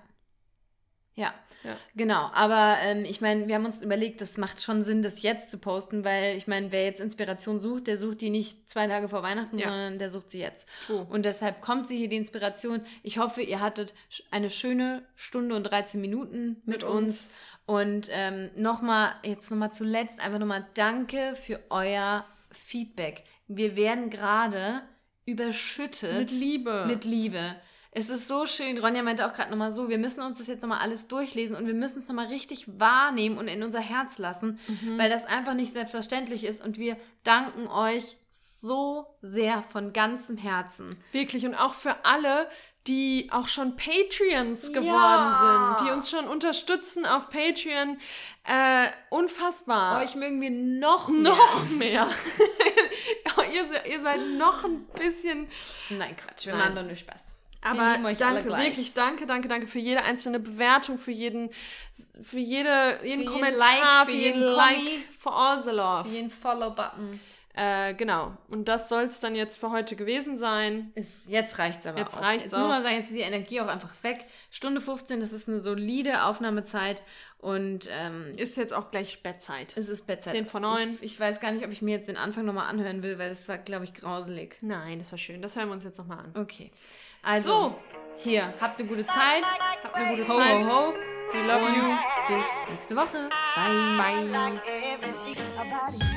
Ja, Ja. genau. Aber ähm, ich meine, wir haben uns überlegt, das macht schon Sinn, das jetzt zu posten, weil ich meine, wer jetzt Inspiration sucht, der sucht die nicht zwei Tage vor Weihnachten, Ja. sondern der sucht sie jetzt. True. Und deshalb kommt sie hier, die Inspiration. Ich hoffe, ihr hattet eine schöne Stunde und 13 Minuten mit, Mit uns. uns. Und ähm, nochmal, jetzt nochmal zuletzt, einfach nochmal danke für euer Feedback. Wir werden gerade überschüttet Mit Liebe. mit Liebe. Es ist so schön. Ronja meinte auch gerade nochmal so, wir müssen uns das jetzt nochmal alles durchlesen und wir müssen es nochmal richtig wahrnehmen und in unser Herz lassen, Mhm. weil das einfach nicht selbstverständlich ist. Und wir danken euch so sehr von ganzem Herzen. Wirklich. Und auch für alle, die auch schon Patreons geworden Ja. sind, die uns schon unterstützen auf Patreon. Äh, unfassbar. Euch mögen wir noch mehr. noch mehr. ihr, ihr seid noch ein bisschen. Nein, Quatsch, wir Nein. machen doch nur Spaß. Wir Aber alle danke, wirklich danke, danke, danke für jede einzelne Bewertung, für jeden, für jede, jeden Für jeden Kommentar, Like, für für jeden jeden Like, Kommi. for all the love. Jeden Follow-Button. Äh, genau. Und das soll es dann jetzt für heute gewesen sein. Ist, jetzt reicht's aber Jetzt auch. reicht's jetzt auch. muss man sagen, jetzt ist die Energie auch einfach weg. Stunde 15, das ist eine solide Aufnahmezeit und ähm, Ist jetzt auch gleich Bettzeit. es ist Bettzeit. 10 vor 9. Ich, ich weiß gar nicht, ob ich mir jetzt den Anfang nochmal anhören will, weil das war, glaube ich, grauselig. Nein, das war schön. Das hören wir uns jetzt nochmal an. Okay. Also, So. hier, habt eine gute Zeit. Habt eine gute Ho, Zeit. ho, ho. We love und you. bis nächste Woche. Bye. Bye.